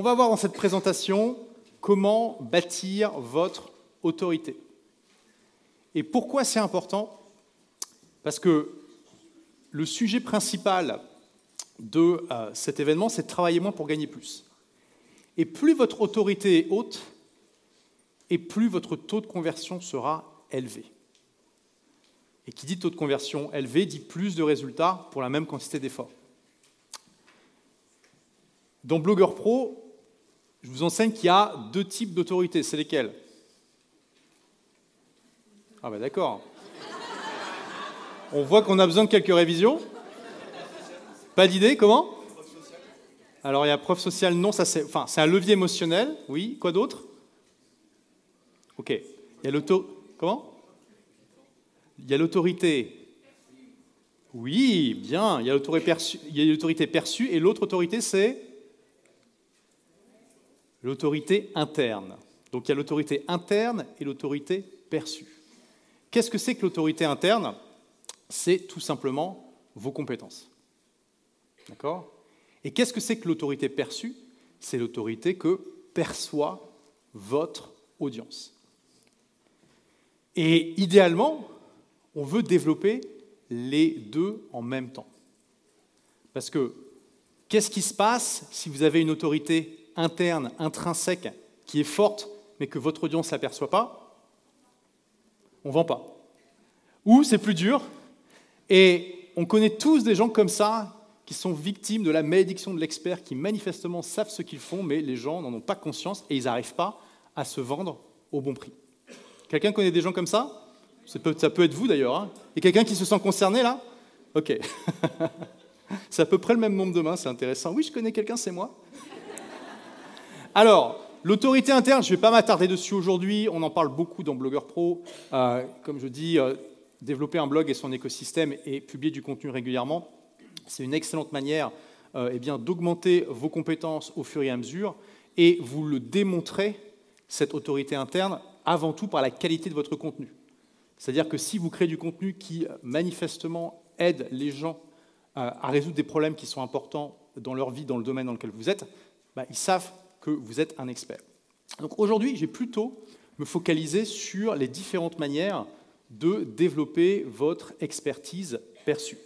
On va voir dans cette présentation comment bâtir votre autorité. Et pourquoi c'est important? Parce que le sujet principal de euh, cet événement, c'est de travailler moins pour gagner plus. Et plus votre autorité est haute, et plus votre taux de conversion sera élevé. Et qui dit taux de conversion élevé dit plus de résultats pour la même quantité d'efforts. Dans Blogueur Pro, je vous enseigne qu'il y a deux types d'autorité. C'est lesquels Ah ben d'accord. On voit qu'on a besoin de quelques révisions. Pas d'idée, comment? Alors il y a preuve sociale, non, ça c'est, enfin, c'est un levier émotionnel, oui. Quoi d'autre? Ok. Il y a l'auto, comment? Il y a l'autorité. Oui, bien. Il y a l'autorité perçue, il y a l'autorité perçue et l'autre autorité c'est? L'autorité interne. Donc il y a l'autorité interne et l'autorité perçue. Qu'est-ce que c'est que l'autorité interne? C'est tout simplement vos compétences. D'accord? Et qu'est-ce que c'est que l'autorité perçue? C'est l'autorité que perçoit votre audience. Et idéalement, on veut développer les deux en même temps. Parce que qu'est-ce qui se passe si vous avez une autorité interne, intrinsèque, qui est forte, mais que votre audience ne s'aperçoit pas, on ne vend pas. Ou c'est plus dur, et on connaît tous des gens comme ça qui sont victimes de la malédiction de l'expert, qui manifestement savent ce qu'ils font, mais les gens n'en ont pas conscience et ils n'arrivent pas à se vendre au bon prix. Quelqu'un connaît des gens comme ça? Ça peut, être vous d'ailleurs. Hein Et quelqu'un qui se sent concerné là? Ok. c'est à peu près le même nombre de mains, c'est intéressant. Oui, je connais quelqu'un, c'est moi. Alors, l'autorité interne, je ne vais pas m'attarder dessus aujourd'hui, on en parle beaucoup dans Blogueur Pro. Euh, comme je dis, euh, développer un blog et son écosystème et publier du contenu régulièrement, c'est une excellente manière euh, eh d'augmenter vos compétences au fur et à mesure et vous le démontrez, cette autorité interne, avant tout par la qualité de votre contenu. C'est-à-dire que si vous créez du contenu qui manifestement aide les gens à résoudre des problèmes qui sont importants dans leur vie, dans le domaine dans lequel vous êtes, bah, ils savent que vous êtes un expert. Donc aujourd'hui, j'ai plutôt me focaliser sur les différentes manières de développer votre expertise perçue.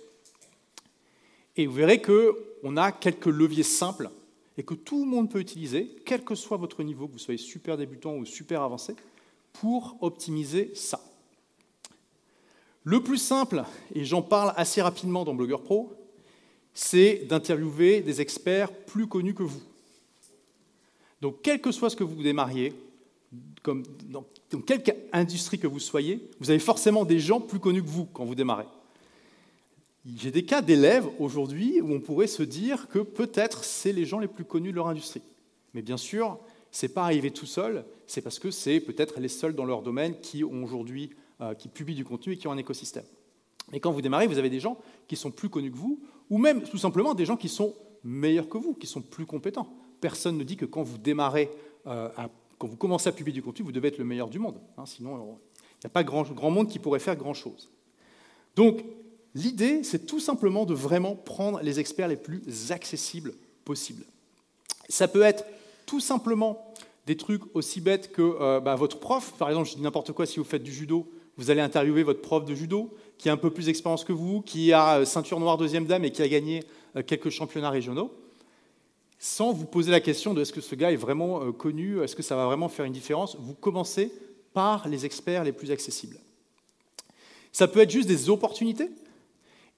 Et vous verrez qu'on a quelques leviers simples et que tout le monde peut utiliser, quel que soit votre niveau, que vous soyez super débutant ou super avancé, pour optimiser ça. Le plus simple, et j'en parle assez rapidement dans Blogueur Pro, c'est d'interviewer des experts plus connus que vous. Donc, quel que soit ce que vous démarriez, comme dans, quelque industrie que vous soyez, vous avez forcément des gens plus connus que vous quand vous démarrez. J'ai des cas d'élèves aujourd'hui où on pourrait se dire que peut-être c'est les gens les plus connus de leur industrie. Mais bien sûr, ce n'est pas arrivé tout seul, c'est parce que c'est peut-être les seuls dans leur domaine qui ont aujourd'hui, euh, qui publient du contenu et qui ont un écosystème. Et quand vous démarrez, vous avez des gens qui sont plus connus que vous, ou même tout simplement des gens qui sont meilleurs que vous, qui sont plus compétents personne ne dit que quand vous démarrez, euh, quand vous commencez à publier du contenu, vous devez être le meilleur du monde. Hein, sinon, il n'y a pas grand, grand monde qui pourrait faire grand-chose. Donc, l'idée, c'est tout simplement de vraiment prendre les experts les plus accessibles possibles. Ça peut être tout simplement des trucs aussi bêtes que euh, bah, votre prof. Par exemple, je dis n'importe quoi, si vous faites du judo, vous allez interviewer votre prof de judo, qui a un peu plus d'expérience que vous, qui a euh, ceinture noire deuxième dame et qui a gagné quelques championnats régionaux sans vous poser la question de est-ce que ce gars est vraiment euh, connu, est-ce que ça va vraiment faire une différence, vous commencez par les experts les plus accessibles. Ça peut être juste des opportunités,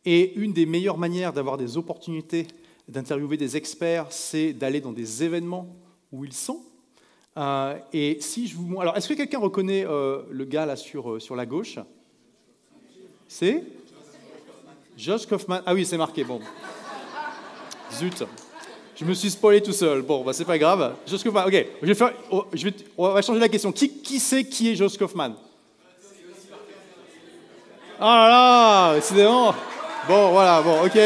et une des meilleures manières d'avoir des opportunités d'interviewer des experts, c'est d'aller dans des événements où ils sont. Euh, et si je vous alors, est-ce que quelqu'un reconnaît euh, le gars là sur, sur la gauche? C'est? Josh Kaufman. Ah oui, c'est marqué. Bon, zut. Je me suis spoilé tout seul. Bon, bah, c'est pas grave. Josh Kaufman, ok. Oh, on va changer la question. Qui, qui sait qui est Josh Kaufman Ah là là, décidément. Bon, voilà, bon, ok.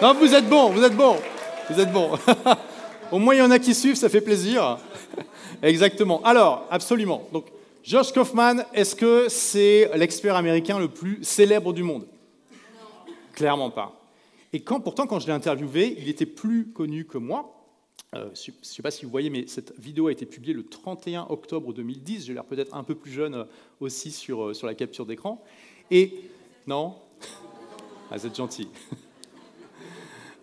Non, vous êtes bon, vous êtes bon. Vous êtes bon. Au moins, il y en a qui suivent, ça fait plaisir. Exactement. Alors, absolument. Donc, Josh Kaufman, est-ce que c'est l'expert américain le plus célèbre du monde? Clairement pas. Et quand, pourtant, quand je l'ai interviewé, il était plus connu que moi. je ne sais pas si vous voyez, mais cette vidéo a été publiée le 31 octobre 2010. J'ai l'air peut-être un peu plus jeune aussi sur, sur la capture d'écran. Et non ah, Vous êtes gentil.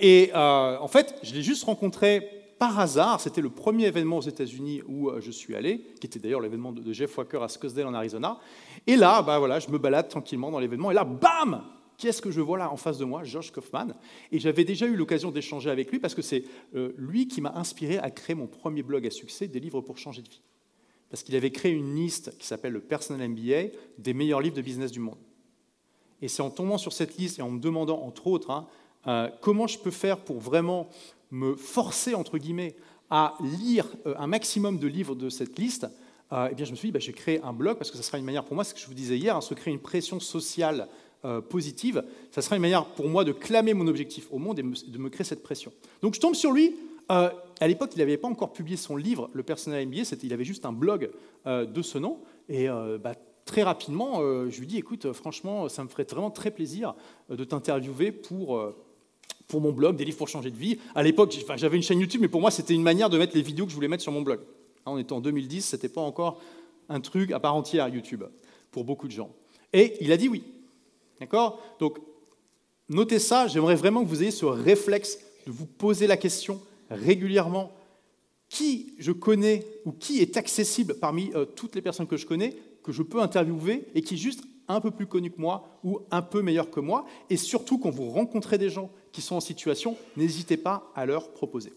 et en fait, je l'ai juste rencontré par hasard, c'était le premier événement aux États-Unis où euh, je suis allé, qui était d'ailleurs l'événement de Jeff Walker à Scottsdale en Arizona. Et là, bah voilà, je me balade tranquillement dans l'événement, et là, bam Qu'est-ce que je vois là en face de moi George Kaufman. Et j'avais déjà eu l'occasion d'échanger avec lui parce que c'est euh, lui qui m'a inspiré à créer mon premier blog à succès, des livres pour changer de vie. Parce qu'il avait créé une liste qui s'appelle le Personal MBA des meilleurs livres de business du monde. Et c'est en tombant sur cette liste et en me demandant, entre autres, hein, euh, comment je peux faire pour vraiment me forcer, entre guillemets, à lire euh, un maximum de livres de cette liste, eh bien, je me suis dit, bah, je vais créer un blog, parce que ça sera une manière pour moi, ce que je vous disais hier, hein, se créer une pression sociale euh, positive, ça sera une manière pour moi de clamer mon objectif au monde et de me créer cette pression. Donc je tombe sur lui. à l'époque, il n'avait pas encore publié son livre, Le Personnel MBA, il avait juste un blog de ce nom. Et bah, très rapidement, je lui dis, écoute, franchement, ça me ferait vraiment très plaisir de t'interviewer pour pour mon blog, des livres pour changer de vie. À l'époque, j'avais une chaîne YouTube, mais pour moi, c'était une manière de mettre les vidéos que je voulais mettre sur mon blog. Hein, on était en 2010, ce n'était pas encore un truc à part entière YouTube pour beaucoup de gens. Et il a dit oui. D'accord? Donc, notez ça, j'aimerais vraiment que vous ayez ce réflexe de vous poser la question régulièrement qui je connais ou qui est accessible parmi euh, toutes les personnes que je connais, que je peux interviewer et qui est juste un peu plus connu que moi ou un peu meilleur que moi? Et surtout, quand vous rencontrez des gens qui sont en situation, n'hésitez pas à leur proposer.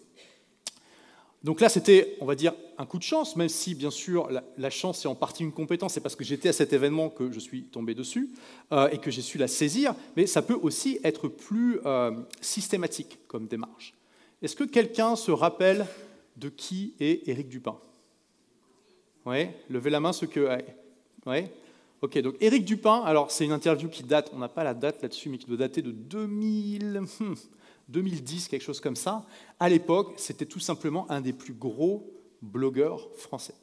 Donc là, c'était, on va dire, un coup de chance, même si, bien sûr, la, chance est en partie une compétence, c'est parce que j'étais à cet événement que je suis tombé dessus euh, et que j'ai su la saisir, mais ça peut aussi être plus euh, systématique comme démarche. Est-ce que quelqu'un se rappelle de qui est Éric Dupin? Oui, levez la main ceux que... Oui Ok, donc Éric Dupin, alors c'est une interview qui date, on n'a pas la date là-dessus, mais qui doit dater de 2000, 2010, hmm, quelque chose comme ça. À l'époque, c'était tout simplement un des plus gros blogueurs français.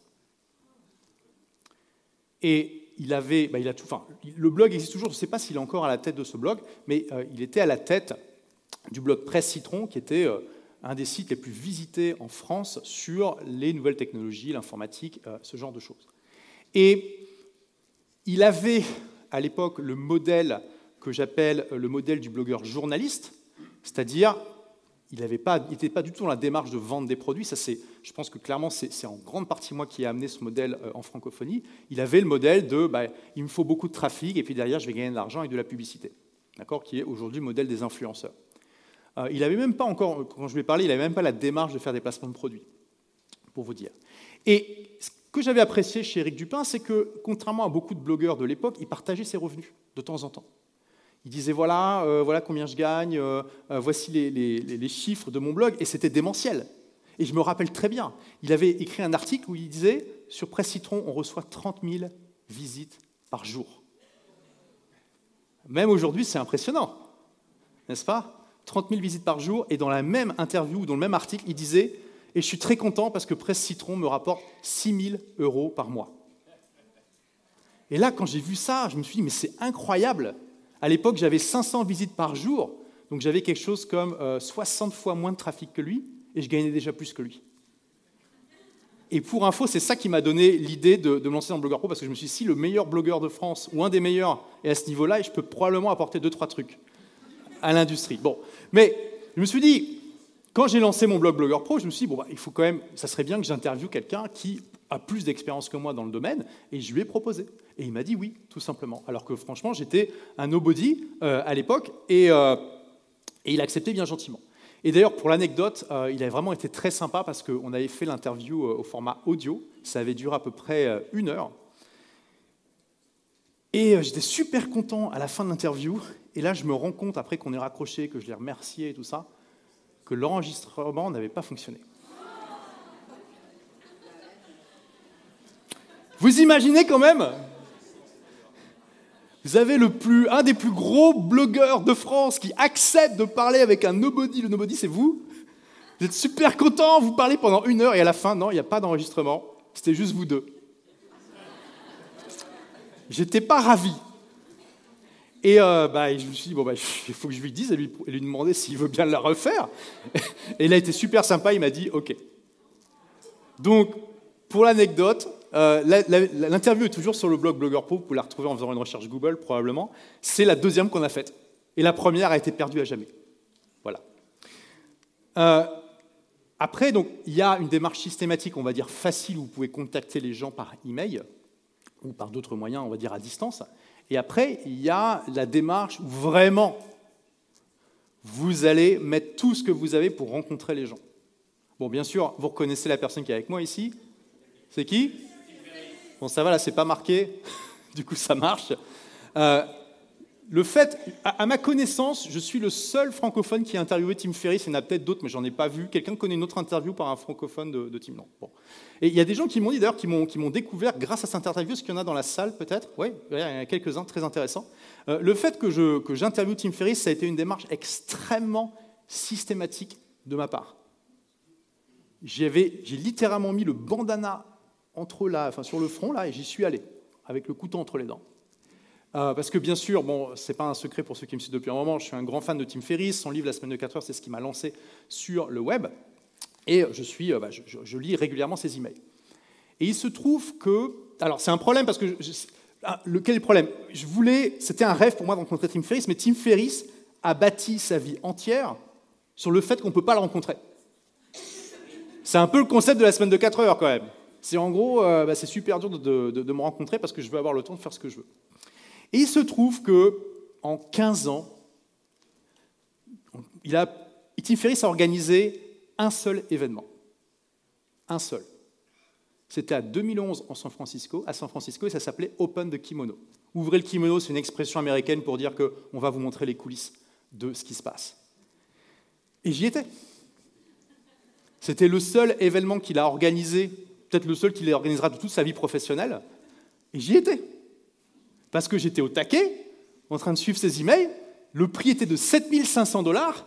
Et il avait, bah, il a tout, enfin, le blog existe toujours, je ne sais pas s'il est encore à la tête de ce blog, mais euh, il était à la tête du blog Presse Citron, qui était euh, un des sites les plus visités en France sur les nouvelles technologies, l'informatique, euh, ce genre de choses. Et il avait à l'époque le modèle que j'appelle le modèle du blogueur journaliste, c'est-à-dire il n'était pas, du tout dans la démarche de vendre des produits. Ça, je pense que clairement, c'est en grande partie moi qui ai amené ce modèle euh, en francophonie. Il avait le modèle de bah, il me faut beaucoup de trafic et puis derrière, je vais gagner de l'argent et de la publicité, d'accord, qui est aujourd'hui le modèle des influenceurs. Euh, il n'avait même pas encore, quand je lui ai parlé, il n'avait même pas la démarche de faire des placements de produits, pour vous dire. Et que j'avais apprécié chez Eric Dupin, c'est que, contrairement à beaucoup de blogueurs de l'époque, il partageait ses revenus de temps en temps. Il disait voilà, euh, voilà combien je gagne, euh, euh, voici les, chiffres de mon blog, et c'était démentiel. Et je me rappelle très bien, il avait écrit un article où il disait sur Presse Citron, on reçoit 30 000 visites par jour. Même aujourd'hui, c'est impressionnant, n'est-ce pas? 30 000 visites par jour, et dans la même interview, dans le même article, il disait et je suis très content parce que Presse Citron me rapporte 6 000 euros par mois. Et là, quand j'ai vu ça, je me suis dit, mais c'est incroyable. À l'époque, j'avais 500 visites par jour, donc j'avais quelque chose comme 60 euh, fois moins de trafic que lui, et je gagnais déjà plus que lui. Et pour info, c'est ça qui m'a donné l'idée de, me lancer dans blogueur pro, parce que je me suis dit, si le meilleur blogueur de France, ou un des meilleurs, est à ce niveau-là, je peux probablement apporter deux, trois trucs à l'industrie. Bon, mais je me suis dit, quand j'ai lancé mon blog Blogueur Pro, je me suis dit, bon, bah, il faut quand même, ça serait bien que j'interviewe quelqu'un qui a plus d'expérience que moi dans le domaine, et je lui ai proposé. Et il m'a dit oui, tout simplement. Alors que franchement, j'étais un nobody euh, à l'époque, euh, et, il a accepté bien gentiment. Et d'ailleurs, pour l'anecdote, euh, il a vraiment été très sympa parce qu'on avait fait l'interview au format audio. Ça avait duré à peu près une heure. Et j'étais super content à la fin de l'interview. Et là, je me rends compte, après qu'on ait raccroché, que je l'ai remercié et tout ça, que l'enregistrement n'avait pas fonctionné. Vous imaginez quand même Vous avez le plus, un des plus gros blogueurs de France qui accepte de parler avec un nobody. Le nobody, c'est vous. Vous êtes super content, vous parlez pendant une heure et à la fin, non, il n'y a pas d'enregistrement. C'était juste vous deux. J'étais pas ravi. Et bah, je me suis dit, bon, bah, il faut que je lui dise et lui, lui demander s'il veut bien la refaire. Et il a été super sympa, il m'a dit, OK. Donc, pour l'anecdote, l'interview est toujours sur le blog Blogger Pro, vous la retrouver en faisant une recherche Google probablement. C'est la deuxième qu'on a faite. Et la première a été perdue à jamais. Voilà. Après, donc, il y a une démarche systématique, on va dire facile, où vous pouvez contacter les gens par email ou par d'autres moyens, on va dire à distance. Et après, il y a la démarche où vraiment vous allez mettre tout ce que vous avez pour rencontrer les gens. Bon, bien sûr, vous reconnaissez la personne qui est avec moi ici. C'est qui? Bon, ça va, là, c'est pas marqué. du coup, ça marche. Euh, le fait, à, ma connaissance, je suis le seul francophone qui a interviewé Tim Ferriss. Il y en a peut-être d'autres, mais j'en ai pas vu. Quelqu'un connaît une autre interview par un francophone de, Tim Non. Bon. Et il y a des gens qui m'ont dit d'ailleurs, qui m'ont découvert grâce à cette interview, ce qu'il y en a dans la salle peut-être? Oui, il y en a quelques-uns très intéressants. Euh, le fait que j'interviewe que Tim Ferriss, ça a été une démarche extrêmement systématique de ma part. J'ai littéralement mis le bandana entre là, enfin, sur le front là, et j'y suis allé, avec le couteau entre les dents. Euh, parce que bien sûr, bon, c'est pas un secret pour ceux qui me suivent depuis un moment, je suis un grand fan de Tim Ferriss. Son livre La semaine de 4 heures, c'est ce qui m'a lancé sur le web. Et je, suis, euh, bah, je, lis régulièrement ses emails. Et il se trouve que. Alors, c'est un problème parce que. Ah, quel est le problème? Je voulais. C'était un rêve pour moi de rencontrer Tim Ferriss, mais Tim Ferriss a bâti sa vie entière sur le fait qu'on ne peut pas le rencontrer. C'est un peu le concept de la semaine de 4 heures quand même. C'est en gros, euh, bah, c'est super dur de, de, me rencontrer parce que je veux avoir le temps de faire ce que je veux. Et il se trouve que en 15 ans, il a, Tim Ferriss a organisé un seul événement. Un seul. C'était à 2011 en San Francisco, à San Francisco, et ça s'appelait Open the Kimono. Ouvrez le kimono, c'est une expression américaine pour dire qu'on va vous montrer les coulisses de ce qui se passe. Et j'y étais. C'était le seul événement qu'il a organisé, peut-être le seul qu'il organisera de toute sa vie professionnelle. Et j'y étais. Parce que j'étais au taquet, en train de suivre ses emails. Le prix était de 7500 dollars.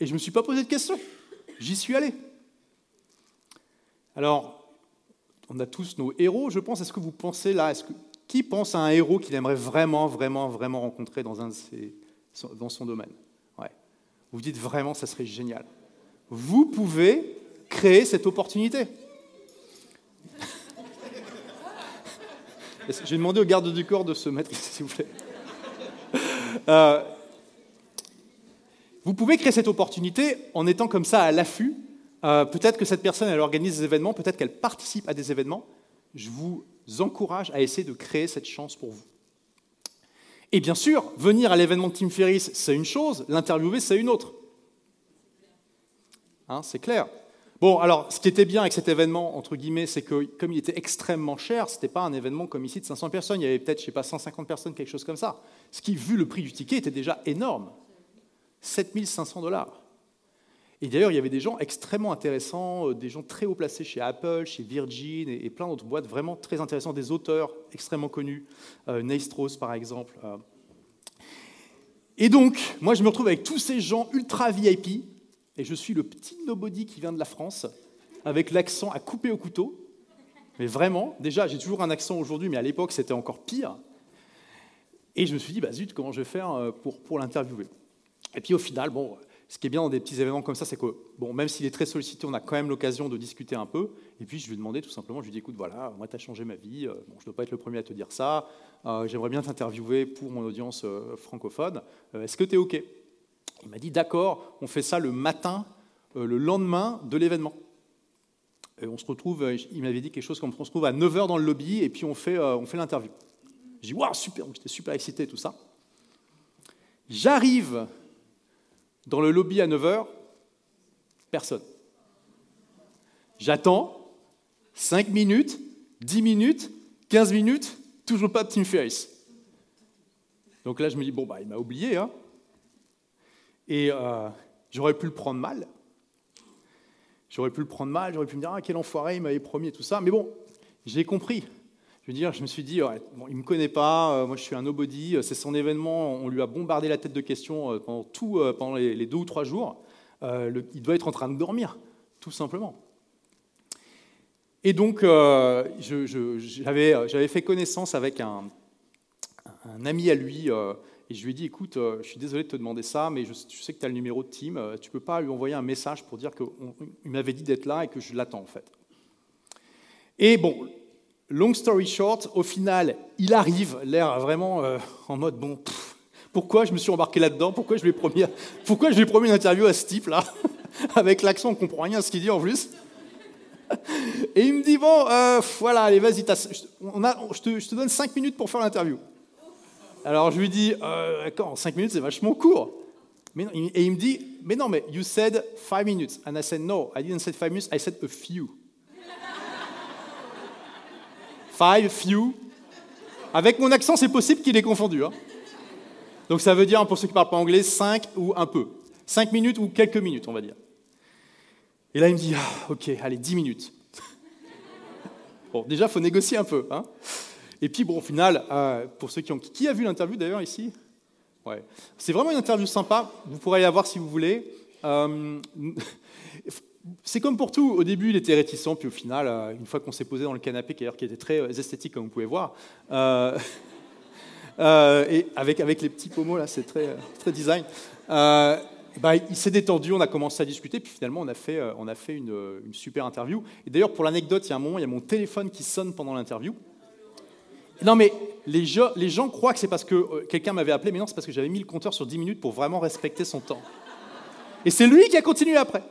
Et je ne me suis pas posé de questions. J'y suis allé. Alors, on a tous nos héros, je pense. Est-ce que vous pensez là est-ce que, Qui pense à un héros qu'il aimerait vraiment, vraiment, vraiment rencontrer dans, un de ses, dans son domaine? Ouais. Vous dites vraiment, ça serait génial. Vous pouvez créer cette opportunité. J'ai demandé au garde du corps de se mettre ici, s'il vous plaît. Euh, vous pouvez créer cette opportunité en étant comme ça à l'affût. Euh, peut-être que cette personne, elle organise des événements, peut-être qu'elle participe à des événements. Je vous encourage à essayer de créer cette chance pour vous. Et bien sûr, venir à l'événement de Tim Ferriss, c'est une chose, l'interviewer, c'est une autre. Hein, c'est clair. Bon, alors, ce qui était bien avec cet événement, entre guillemets, c'est que comme il était extrêmement cher, ce n'était pas un événement comme ici de 500 personnes, il y avait peut-être, je sais pas, 150 personnes, quelque chose comme ça. Ce qui, vu le prix du ticket, était déjà énorme. 7500 dollars. Et d'ailleurs, il y avait des gens extrêmement intéressants, euh, des gens très haut placés chez Apple, chez Virgin et, plein d'autres boîtes vraiment très intéressants, des auteurs extrêmement connus, euh, par exemple. Euh. Et donc, moi je me retrouve avec tous ces gens ultra VIP, et je suis le petit nobody qui vient de la France, avec l'accent à couper au couteau. Mais vraiment, déjà, j'ai toujours un accent aujourd'hui, mais à l'époque, c'était encore pire. Et je me suis dit, bah zut, comment je vais faire euh, pour, pour l'interviewer? Et puis au final, bon, ce qui est bien dans des petits événements comme ça, c'est que, bon, même s'il est très sollicité, on a quand même l'occasion de discuter un peu. Et puis je lui ai demandé tout simplement, je lui ai dit, écoute, voilà, moi, tu as changé ma vie, euh, bon, je ne dois pas être le premier à te dire ça, euh, j'aimerais bien t'interviewer pour mon audience francophone, est-ce que tu es OK? Il m'a dit d'accord, on fait ça le matin, euh, le lendemain de l'événement. Et on se retrouve, euh, il m'avait dit quelque chose comme on se trouve à 9h dans le lobby et puis on fait, euh, fait l'interview. J'ai dit waouh, super, j'étais super excité, tout ça. J'arrive dans le lobby à 9h, personne. J'attends 5 minutes, 10 minutes, 15 minutes, toujours pas de Team Ferris. Donc là, je me dis, bon, bah, il m'a oublié, hein. Et euh, j'aurais pu le prendre mal. J'aurais pu le prendre mal, j'aurais pu me dire, ah, quel enfoiré, il m'avait promis et tout ça. Mais bon, j'ai compris. Je veux dire, je me suis dit, bon, il ne me connaît pas, euh, moi je suis un nobody, euh, c'est son événement, on lui a bombardé la tête de questions pendant, tout, pendant les, deux ou trois jours. il doit être en train de dormir, tout simplement. Et donc, j'avais fait connaissance avec un, un ami à lui, et je lui ai dit, écoute, je suis désolé de te demander ça, mais je, sais que tu as le numéro de Tim, tu peux pas lui envoyer un message pour dire qu'il m'avait dit d'être là et que je l'attends en fait. Et bon, long story short, au final, il arrive, l'air vraiment en mode, bon, pourquoi je me suis embarqué là-dedans? Pourquoi je lui ai promis, pourquoi je lui ai promis une interview à ce type-là Avec l'accent, on ne comprend rien à ce qu'il dit en plus. Et il me dit, bon, euh, voilà, allez, vas-y, je, te, donne 5 minutes pour faire l'interview. Alors je lui dis, euh, 5 minutes, c'est vachement court. Et il me dit, mais non, mais you said 5 minutes. And I said, no, I didn't say 5 minutes, I said a few. Five, few. Avec mon accent, c'est possible qu'il ait confondu. Hein. Donc ça veut dire, pour ceux qui ne parlent pas anglais, 5 ou un peu. 5 minutes ou quelques minutes, on va dire. Et là, il me dit, ah, ok, allez, 10 minutes. bon, déjà, il faut négocier un peu. Hein et puis, bon, au final, euh, pour ceux qui ont... Qui a vu l'interview d'ailleurs ici Ouais. C'est vraiment une interview sympa. Vous pourrez la voir si vous voulez. Euh, c'est comme pour tout. Au début, il était réticent, puis au final, euh, une fois qu'on s'est posé dans le canapé, qui était très esthétique, comme vous pouvez voir, et avec, avec les petits pommeaux, là, c'est très, très design. Euh, bah, il s'est détendu, on a commencé à discuter, puis finalement, on a fait, on a fait une, une super interview. Et d'ailleurs, pour l'anecdote, il y a un moment, il y a mon téléphone qui sonne pendant l'interview. Non, mais les gens, croient que c'est parce que quelqu'un m'avait appelé, mais non, c'est parce que j'avais mis le compteur sur 10 minutes pour vraiment respecter son temps. Et c'est lui qui a continué après.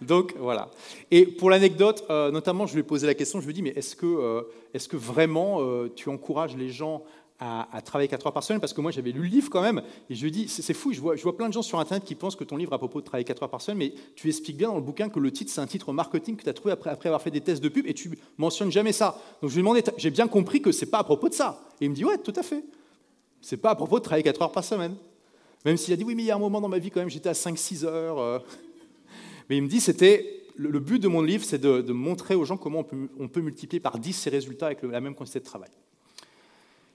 Donc voilà. Et pour l'anecdote, notamment, je lui ai posé la question, je lui ai dit, mais est-ce que, est-ce que vraiment tu encourages les gens à, travailler 4 heures par semaine, parce que moi j'avais lu le livre quand même, et je lui dis, c'est fou, je vois, je vois plein de gens sur Internet qui pensent que ton livre à propos de travailler 4 heures par semaine, mais tu expliques bien dans le bouquin que le titre c'est un titre marketing que tu as trouvé après, après, avoir fait des tests de pub, et tu mentionnes jamais ça. Donc je lui ai demandé, j'ai bien compris que c'est pas à propos de ça. Et il me dit, ouais, tout à fait. C'est pas à propos de travailler 4 heures par semaine. Même s'il a dit, oui, mais il y a un moment dans ma vie quand même, j'étais à 5-6 heures. Euh. Mais il me dit, c'était le, but de mon livre, c'est de, montrer aux gens comment on peut, on peut multiplier par 10 ces résultats avec la même quantité de travail.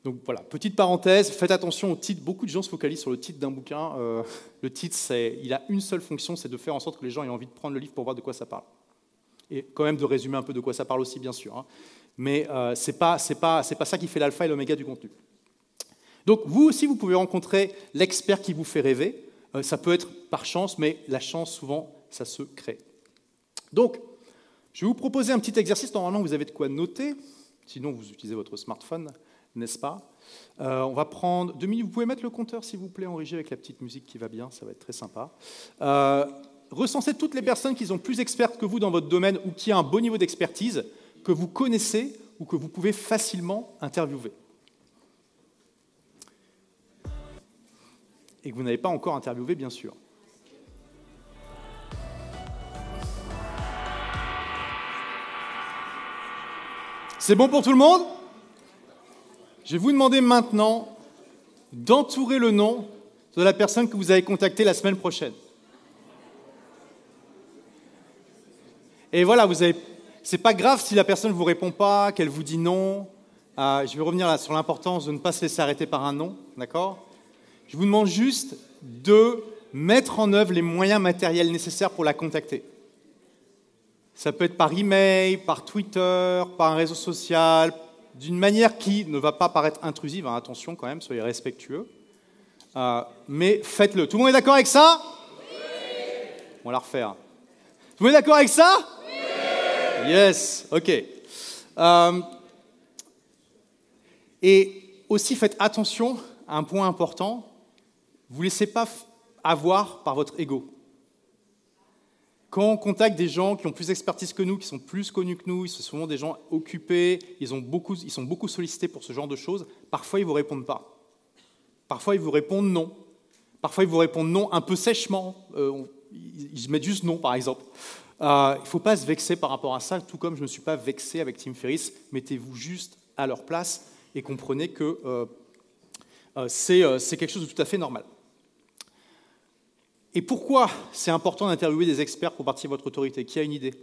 Donc voilà, petite parenthèse, faites attention au titre. Beaucoup de gens se focalisent sur le titre d'un bouquin. Euh, le titre, c'est, il a une seule fonction, c'est de faire en sorte que les gens aient envie de prendre le livre pour voir de quoi ça parle. Et quand même de résumer un peu de quoi ça parle aussi, bien sûr. Hein. Mais euh, ce n'est pas, ça qui fait l'alpha et l'oméga du contenu. Donc vous aussi, vous pouvez rencontrer l'expert qui vous fait rêver. Euh, ça peut être par chance, mais la chance, souvent, ça se crée. Donc, je vais vous proposer un petit exercice. Normalement, vous avez de quoi noter. Sinon, vous utilisez votre smartphone n'est-ce pas euh, On va prendre deux minutes. Vous pouvez mettre le compteur, s'il vous plaît, en régie avec la petite musique qui va bien, ça va être très sympa. Euh, recensez toutes les personnes qui sont plus expertes que vous dans votre domaine ou qui ont un bon niveau d'expertise, que vous connaissez ou que vous pouvez facilement interviewer. Et que vous n'avez pas encore interviewé, bien sûr. C'est bon pour tout le monde? Je vais vous demander maintenant d'entourer le nom de la personne que vous avez contactée la semaine prochaine. Et voilà. C'est pas grave si la personne ne vous répond pas, qu'elle vous dit non. Euh, je vais revenir là sur l'importance de ne pas se laisser arrêter par un non, d'accord? Je vous demande juste de mettre en œuvre les moyens matériels nécessaires pour la contacter. Ça peut être par email, par Twitter, par un réseau social, d'une manière qui ne va pas paraître intrusive, hein, attention quand même, soyez respectueux, euh, mais faites-le. Tout le monde est d'accord avec ça? Oui. On va la refaire. Tout le monde est d'accord avec ça? Oui. Yes, ok. Euh, et aussi faites attention à un point important, vous ne laissez pas avoir par votre ego. Quand on contacte des gens qui ont plus d'expertise que nous, qui sont plus connus que nous, ils sont souvent des gens occupés, ils, sont beaucoup sollicités pour ce genre de choses, parfois ils ne vous répondent pas. Parfois ils vous répondent non. Parfois ils vous répondent non un peu sèchement. Euh, ils mettent juste non, par exemple. Euh, il ne faut pas se vexer par rapport à ça, tout comme je ne me suis pas vexé avec Tim Ferriss. Mettez-vous juste à leur place et comprenez que euh, c'est quelque chose de tout à fait normal. Et pourquoi c'est important d'interviewer des experts pour partir de votre autorité? Qui a une idée?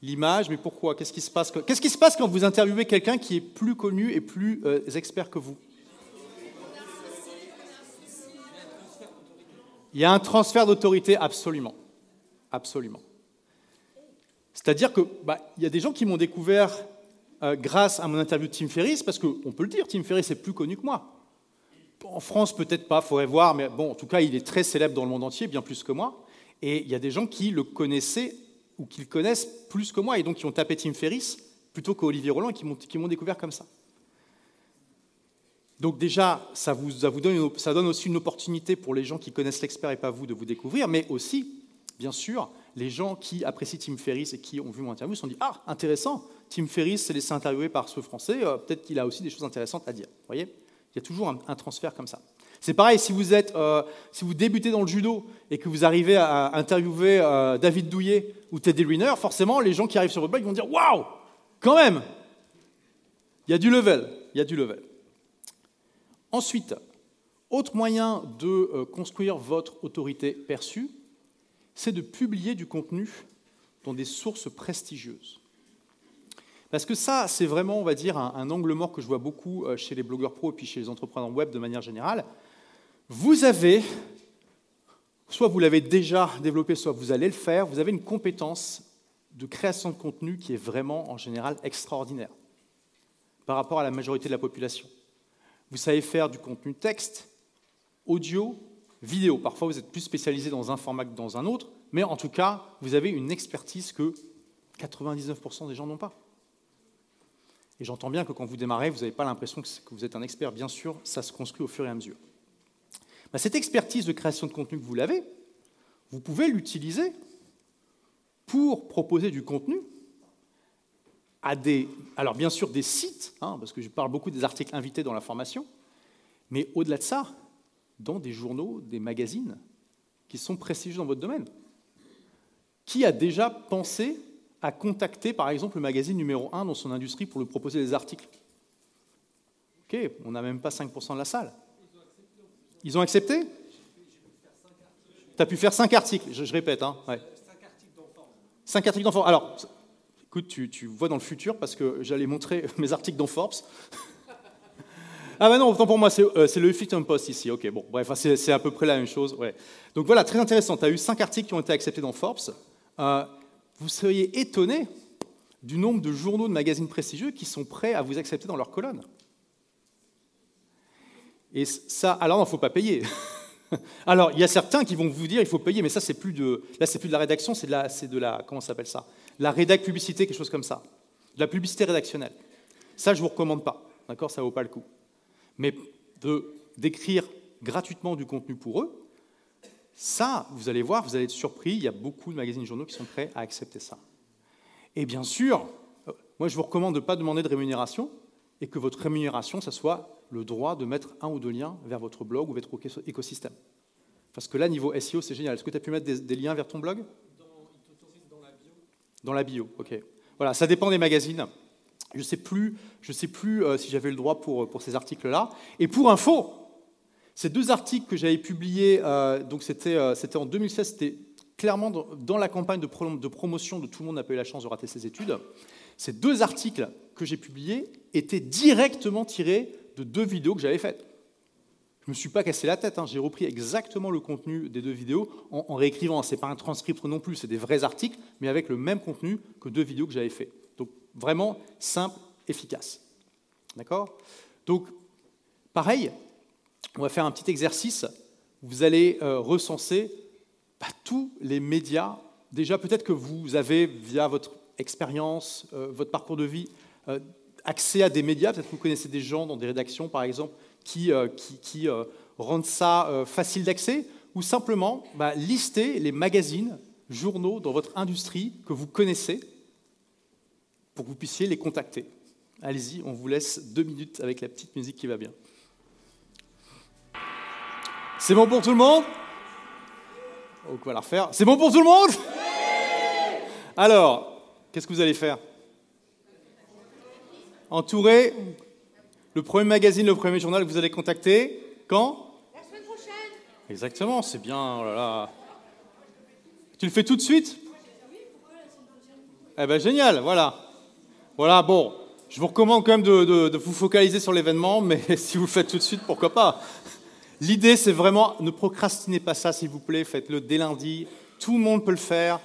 L'image, mais pourquoi? Qu'est-ce qui se passe quand vous interviewez quelqu'un qui est plus connu et plus euh, expert que vous? Il y a un transfert d'autorité, absolument, absolument. C'est-à-dire que bah, il y a des gens qui m'ont découvert euh, grâce à mon interview de Tim Ferriss, parce qu'on peut le dire, Tim Ferriss est plus connu que moi. En France, peut-être pas, faudrait voir, mais bon, en tout cas, il est très célèbre dans le monde entier, bien plus que moi. Et il y a des gens qui le connaissaient ou qui le connaissent plus que moi, et donc qui ont tapé Tim Ferriss plutôt qu'Olivier Roland, et qui m'ont découvert comme ça. Donc déjà, ça, vous, ça, vous donne, ça donne aussi une opportunité pour les gens qui connaissent l'expert et pas vous de vous découvrir, mais aussi, bien sûr, les gens qui apprécient Tim Ferriss et qui ont vu mon interview se sont dit Ah, intéressant, Tim Ferriss s'est laissé interviewer par ce Français, euh, peut-être qu'il a aussi des choses intéressantes à dire. Vous voyez? Il y a toujours un, transfert comme ça. C'est pareil, si vous, êtes, euh, si vous débutez dans le judo et que vous arrivez à interviewer euh, David Douillet ou Teddy Riner, forcément, les gens qui arrivent sur votre blog vont dire Waouh, quand même Il y a du level, il y a du level. Ensuite, autre moyen de construire votre autorité perçue, c'est de publier du contenu dans des sources prestigieuses. Parce que ça, c'est vraiment, on va dire, un, angle mort que je vois beaucoup euh, chez les blogueurs pro et puis chez les entrepreneurs web de manière générale. Vous avez, soit vous l'avez déjà développé, soit vous allez le faire, vous avez une compétence de création de contenu qui est vraiment, en général, extraordinaire par rapport à la majorité de la population. Vous savez faire du contenu texte, audio, vidéo. Parfois, vous êtes plus spécialisé dans un format que dans un autre, mais en tout cas, vous avez une expertise que 99% des gens n'ont pas. Et j'entends bien que quand vous démarrez, vous n'avez pas l'impression que vous êtes un expert. Bien sûr, ça se construit au fur et à mesure. Bah, cette expertise de création de contenu que vous l'avez, vous pouvez l'utiliser pour proposer du contenu à des, alors bien sûr des sites, hein, parce que je parle beaucoup des articles invités dans la formation, mais au-delà de ça, dans des journaux, des magazines qui sont prestigieux dans votre domaine. Qui a déjà pensé à contacter par exemple le magazine numéro 1 dans son industrie pour lui proposer des articles? Ok, on n'a même pas 5% de la salle. Ils ont accepté? Tu as pu faire 5 articles, je, répète. Hein, 5 articles Forbes. Alors, écoute, tu, tu, vois dans le futur parce que j'allais montrer mes articles dans Forbes. Ah ben non, autant pour moi, c'est euh, le Huffington Post ici. Ok, bon, bref, c'est à peu près la même chose. Ouais. Donc voilà, très intéressant. Tu as eu 5 articles qui ont été acceptés dans Forbes. Euh, vous seriez étonné du nombre de journaux, de magazines prestigieux qui sont prêts à vous accepter dans leur colonne. Et ça, alors il ne faut pas payer. Alors, il y a certains qui vont vous dire il faut payer, mais ça, c'est plus là, c'est plus de la rédaction, c'est de la, c'est de la, comment s'appelle ça? La rédac publicité, quelque chose comme ça. De la publicité rédactionnelle. Ça, je ne vous recommande pas, d'accord? Ça ne vaut pas le coup. Mais d'écrire gratuitement du contenu pour eux, ça, vous allez voir, vous allez être surpris, il y a beaucoup de magazines et journaux qui sont prêts à accepter ça. Et bien sûr, euh, moi je vous recommande de ne pas demander de rémunération et que votre rémunération, ce soit le droit de mettre un ou deux liens vers votre blog ou votre écosystème. Parce que là, niveau SEO, c'est génial. Est-ce que tu as pu mettre des, liens vers ton blog? Dans, la bio. Dans la bio, ok. Voilà, ça dépend des magazines. Je ne sais plus, euh, si j'avais le droit pour, pour ces articles-là. Et pour info, ces deux articles que j'avais publiés, euh, donc euh, c'était, en 2016, c'était clairement dans, la campagne de, de, promotion de Tout le monde n'a pas eu la chance de rater ses études. Ces deux articles que j'ai publiés étaient directement tirés de deux vidéos que j'avais faites. Je ne me suis pas cassé la tête, hein. j'ai repris exactement le contenu des deux vidéos en, en réécrivant. Ce n'est pas un transcript non plus, c'est des vrais articles, mais avec le même contenu que deux vidéos que j'avais faites. Vraiment simple, efficace. D'accord? Donc, pareil, on va faire un petit exercice. Vous allez euh, recenser bah, tous les médias. Déjà, peut-être que vous avez, via votre expérience, euh, votre parcours de vie, euh, accès à des médias. Peut-être que vous connaissez des gens dans des rédactions, par exemple, qui, qui, rendent ça facile d'accès. Ou simplement bah, lister les magazines, journaux dans votre industrie que vous connaissez pour que vous puissiez les contacter. Allez-y, on vous laisse deux minutes avec la petite musique qui va bien. C'est bon pour tout le monde? Donc on va la refaire? C'est bon pour tout le monde? Alors, qu'est-ce que vous allez faire? Entourer le premier magazine, le premier journal que vous allez contacter? Quand? La semaine prochaine. Exactement, c'est bien. Oh là là. Tu le fais tout de suite? Eh ben génial, voilà. Voilà, bon, je vous recommande quand même de, de vous focaliser sur l'événement, mais si vous le faites tout de suite, pourquoi pas? L'idée, c'est vraiment, ne procrastinez pas ça, s'il vous plaît, faites-le dès lundi. Tout le monde peut le faire.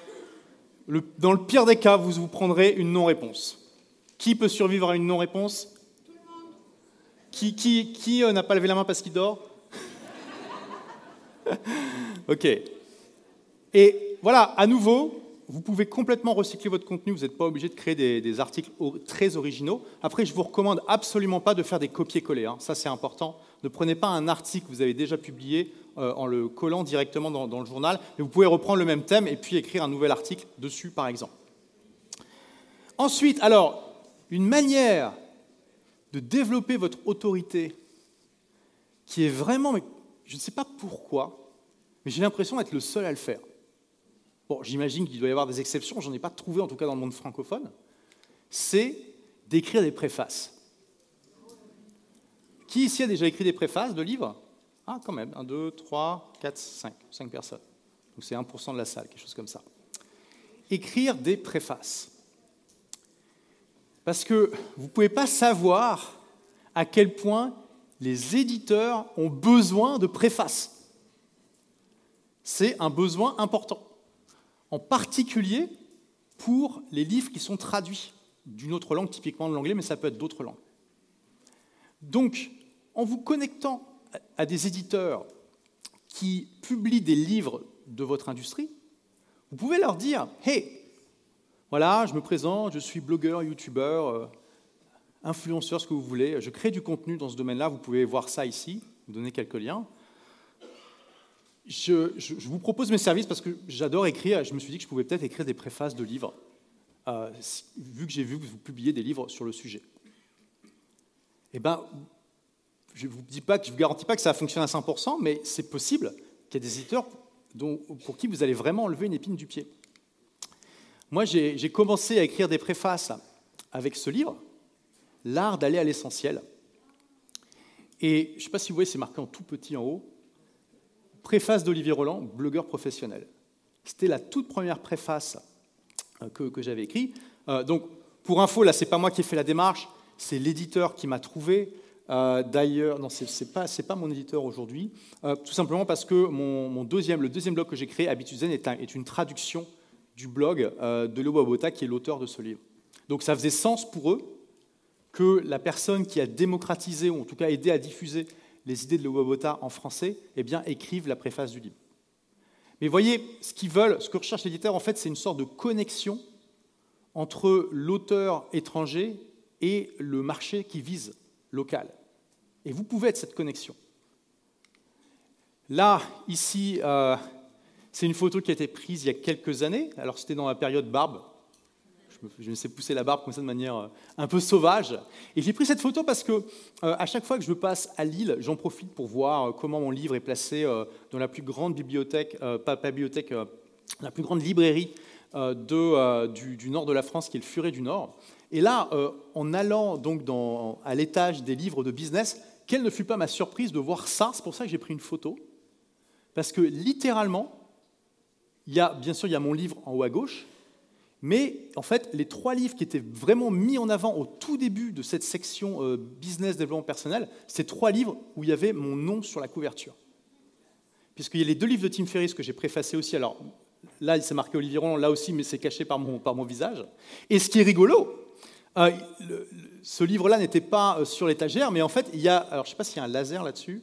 dans le pire des cas, vous vous prendrez une non-réponse. Qui peut survivre à une non-réponse? Qui, qui, qui euh, n'a pas levé la main parce qu'il dort? Ok. Et voilà, à nouveau, vous pouvez complètement recycler votre contenu, vous n'êtes pas obligé de créer des, articles très originaux. Après, je vous recommande absolument pas de faire des copier-coller, hein. ça c'est important. Ne prenez pas un article que vous avez déjà publié euh, en le collant directement dans, dans, le journal, mais vous pouvez reprendre le même thème et puis écrire un nouvel article dessus, par exemple. Ensuite, alors, une manière de développer votre autorité qui est vraiment, je ne sais pas pourquoi, mais j'ai l'impression d'être le seul à le faire. Bon, j'imagine qu'il doit y avoir des exceptions, j'en ai pas trouvé en tout cas dans le monde francophone, c'est d'écrire des préfaces. Qui ici a déjà écrit des préfaces de livres? Ah, quand même, 1, 2, 3, 4, 5, 5 personnes. Donc c'est 1% de la salle, quelque chose comme ça. Écrire des préfaces. Parce que vous ne pouvez pas savoir à quel point les éditeurs ont besoin de préfaces. C'est un besoin important en particulier pour les livres qui sont traduits d'une autre langue, typiquement de l'anglais, mais ça peut être d'autres langues. Donc, en vous connectant à des éditeurs qui publient des livres de votre industrie, vous pouvez leur dire Hey, voilà, je me présente, je suis blogueur, youtubeur, euh, influenceur, ce que vous voulez, je crée du contenu dans ce domaine-là, vous pouvez voir ça ici, vous donner quelques liens je, vous propose mes services parce que j'adore écrire. Je me suis dit que je pouvais peut-être écrire des préfaces de livres, euh, vu que j'ai vu que vous publiez des livres sur le sujet. Eh bien, je ne vous, vous garantis pas que ça va fonctionner à 100%, mais c'est possible qu'il y ait des éditeurs dont, pour qui vous allez vraiment enlever une épine du pied. Moi, j'ai commencé à écrire des préfaces avec ce livre, L'art d'aller à l'essentiel. Et je ne sais pas si vous voyez, c'est marqué en tout petit en haut. Préface d'Olivier Roland, blogueur professionnel. C'était la toute première préface euh, que, j'avais écrite. Euh, donc, pour info, là, c'est pas moi qui ai fait la démarche, c'est l'éditeur qui m'a trouvé. Euh, d'ailleurs, non, c'est pas, pas mon éditeur aujourd'hui, tout simplement parce que mon, deuxième, le deuxième blog que j'ai créé, Habitudes Zen, est, une traduction du blog de Leo Abota, qui est l'auteur de ce livre. Donc, ça faisait sens pour eux que la personne qui a démocratisé, ou en tout cas aidé à diffuser les idées de Lewabota en français, eh bien, écrivent la préface du livre. Mais voyez, ce qu'ils veulent, ce que recherche l'éditeur, en fait, c'est une sorte de connexion entre l'auteur étranger et le marché qui vise local. Et vous pouvez être cette connexion. Là, ici, euh, c'est une photo qui a été prise il y a quelques années. Alors, c'était dans la période barbe je me sais pousser la barbe comme ça de manière euh, un peu sauvage. Et j'ai pris cette photo parce que euh, à chaque fois que je passe à Lille, j'en profite pour voir euh, comment mon livre est placé dans la plus grande bibliothèque, pas, bibliothèque, la plus grande librairie du, nord de la France, qui est le Furet du Nord. Et là, en allant donc à l'étage des livres de business, quelle ne fut pas ma surprise de voir ça C'est pour ça que j'ai pris une photo. Parce que littéralement, il y a, bien sûr, il y a mon livre en haut à gauche, mais en fait, les trois livres qui étaient vraiment mis en avant au tout début de cette section euh, business développement personnel, c'est trois livres où il y avait mon nom sur la couverture. Puisqu'il y a les deux livres de Tim Ferriss que j'ai préfacés aussi. Alors là, c'est marqué Olivier Roland, là aussi, mais c'est caché par mon, par mon visage. Et ce qui est rigolo, euh, ce livre-là n'était pas euh, sur l'étagère, mais en fait, il y a. Alors je ne sais pas s'il y a un laser là-dessus.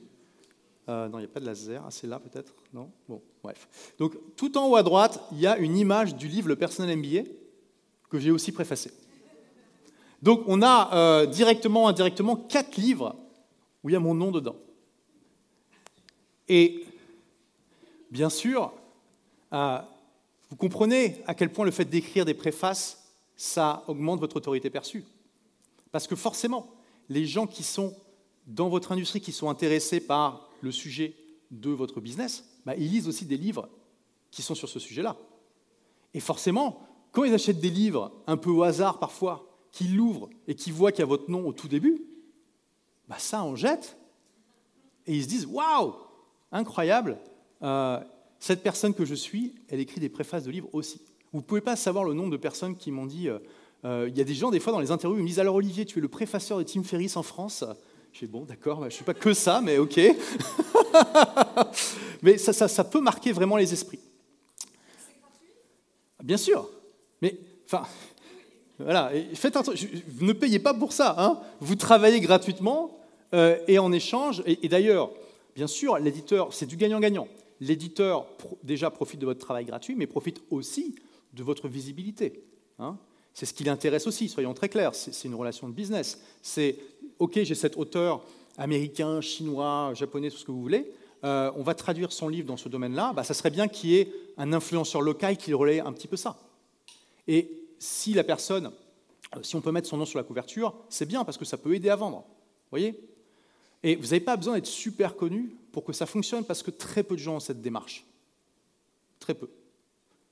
Non, il n'y a pas de laser. Ah, c'est là peut-être? Non? Bon. Bref. Donc, tout en haut à droite, il y a une image du livre Le Personnel MBA que j'ai aussi préfacé. Donc, on a euh, directement, indirectement, quatre livres où il y a mon nom dedans. Et bien sûr, euh, vous comprenez à quel point le fait d'écrire des préfaces, ça augmente votre autorité perçue. Parce que forcément, les gens qui sont dans votre industrie, qui sont intéressés par le sujet de votre business, bah, ils lisent aussi des livres qui sont sur ce sujet-là. Et forcément, quand ils achètent des livres, un peu au hasard parfois, qu'ils l'ouvrent et qu'ils voient qu'il y a votre nom au tout début, bah ça en jette. Et ils se disent Waouh, incroyable, euh, cette personne que je suis, elle écrit des préfaces de livres aussi. Vous ne pouvez pas savoir le nombre de personnes qui m'ont dit euh, euh, il y a des gens, des fois, dans les interviews, ils me disent Alors, Olivier, tu es le préfaceur de Tim Ferriss en France? Je fais Bon, d'accord, bah, je ne suis pas que ça, mais ok. Mais ça, peut marquer vraiment les esprits. Bien sûr. Mais, enfin, Voilà, faites ne payez pas pour ça. Hein. Vous travaillez gratuitement euh, et en échange. Et, d'ailleurs, bien sûr, l'éditeur, c'est du gagnant-gagnant. L'éditeur déjà profite de votre travail gratuit, mais profite aussi de votre visibilité. Hein. C'est ce qui l'intéresse aussi, soyons très clairs. C'est une relation de business. C'est OK, j'ai cet auteur américain, chinois, japonais, tout ce que vous voulez. Euh, on va traduire son livre dans ce domaine-là. Bah, ça serait bien qu'il y ait un influenceur local qui relaie un petit peu ça. Et si la personne, euh, si on peut mettre son nom sur la couverture, c'est bien parce que ça peut aider à vendre. voyez? Et vous n'avez pas besoin d'être super connu pour que ça fonctionne parce que très peu de gens ont cette démarche. Très peu.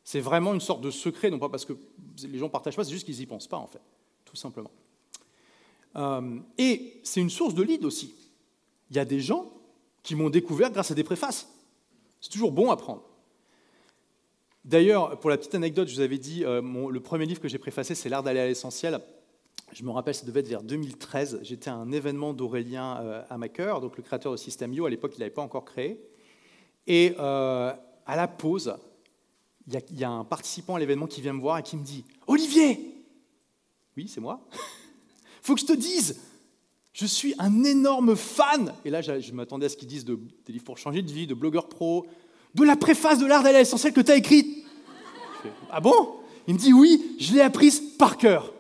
C'est vraiment une sorte de secret, non pas parce que les gens ne partagent pas, c'est juste qu'ils n'y pensent pas, en fait, tout simplement. Euh, et c'est une source de lead aussi. Il y a des gens qui m'ont découvert grâce à des préfaces. C'est toujours bon à prendre. D'ailleurs, pour la petite anecdote, je vous avais dit, euh, le premier livre que j'ai préfacé, c'est L'art d'aller à l'essentiel. Je me rappelle, ça devait être vers 2013. J'étais à un événement d'Aurélien euh, Amaker, donc le créateur de System.io. À l'époque, il n'avait pas encore créé. Et euh, à la pause, il y, y, a un participant à l'événement qui vient me voir et qui me dit Olivier Oui, c'est moi. Faut que je te dise, je suis un énorme fan. Et là, je m'attendais à ce qu'ils disent de, des livres pour changer de vie, de blogueur pro, de la préface de l'art d'aller à l'essentiel que tu as écrite. ah bon? Il me dit oui, je l'ai apprise par cœur.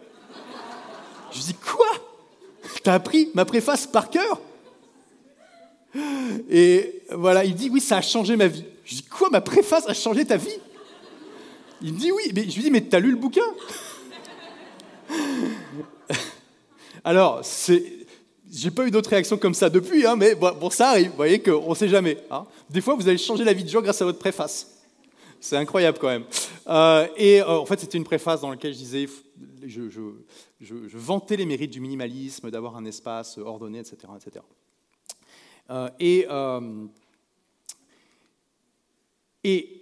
Je dis quoi? Tu as appris ma préface par cœur? Et voilà, il dit oui, ça a changé ma vie. Je dis quoi, ma préface a changé ta vie? Il me dit oui, mais je lui dis mais t'as lu le bouquin? Alors, c'est j'ai pas eu d'autres réactions comme ça depuis, hein, mais bon, ça arrive. Vous voyez qu'on ne sait jamais. Hein. Des fois, vous allez changer la vie de gens grâce à votre préface. C'est incroyable quand même. Euh, et euh, en fait, c'était une préface dans laquelle je disais, je, vantais les mérites du minimalisme, d'avoir un espace ordonné, etc. etc. et, euh, et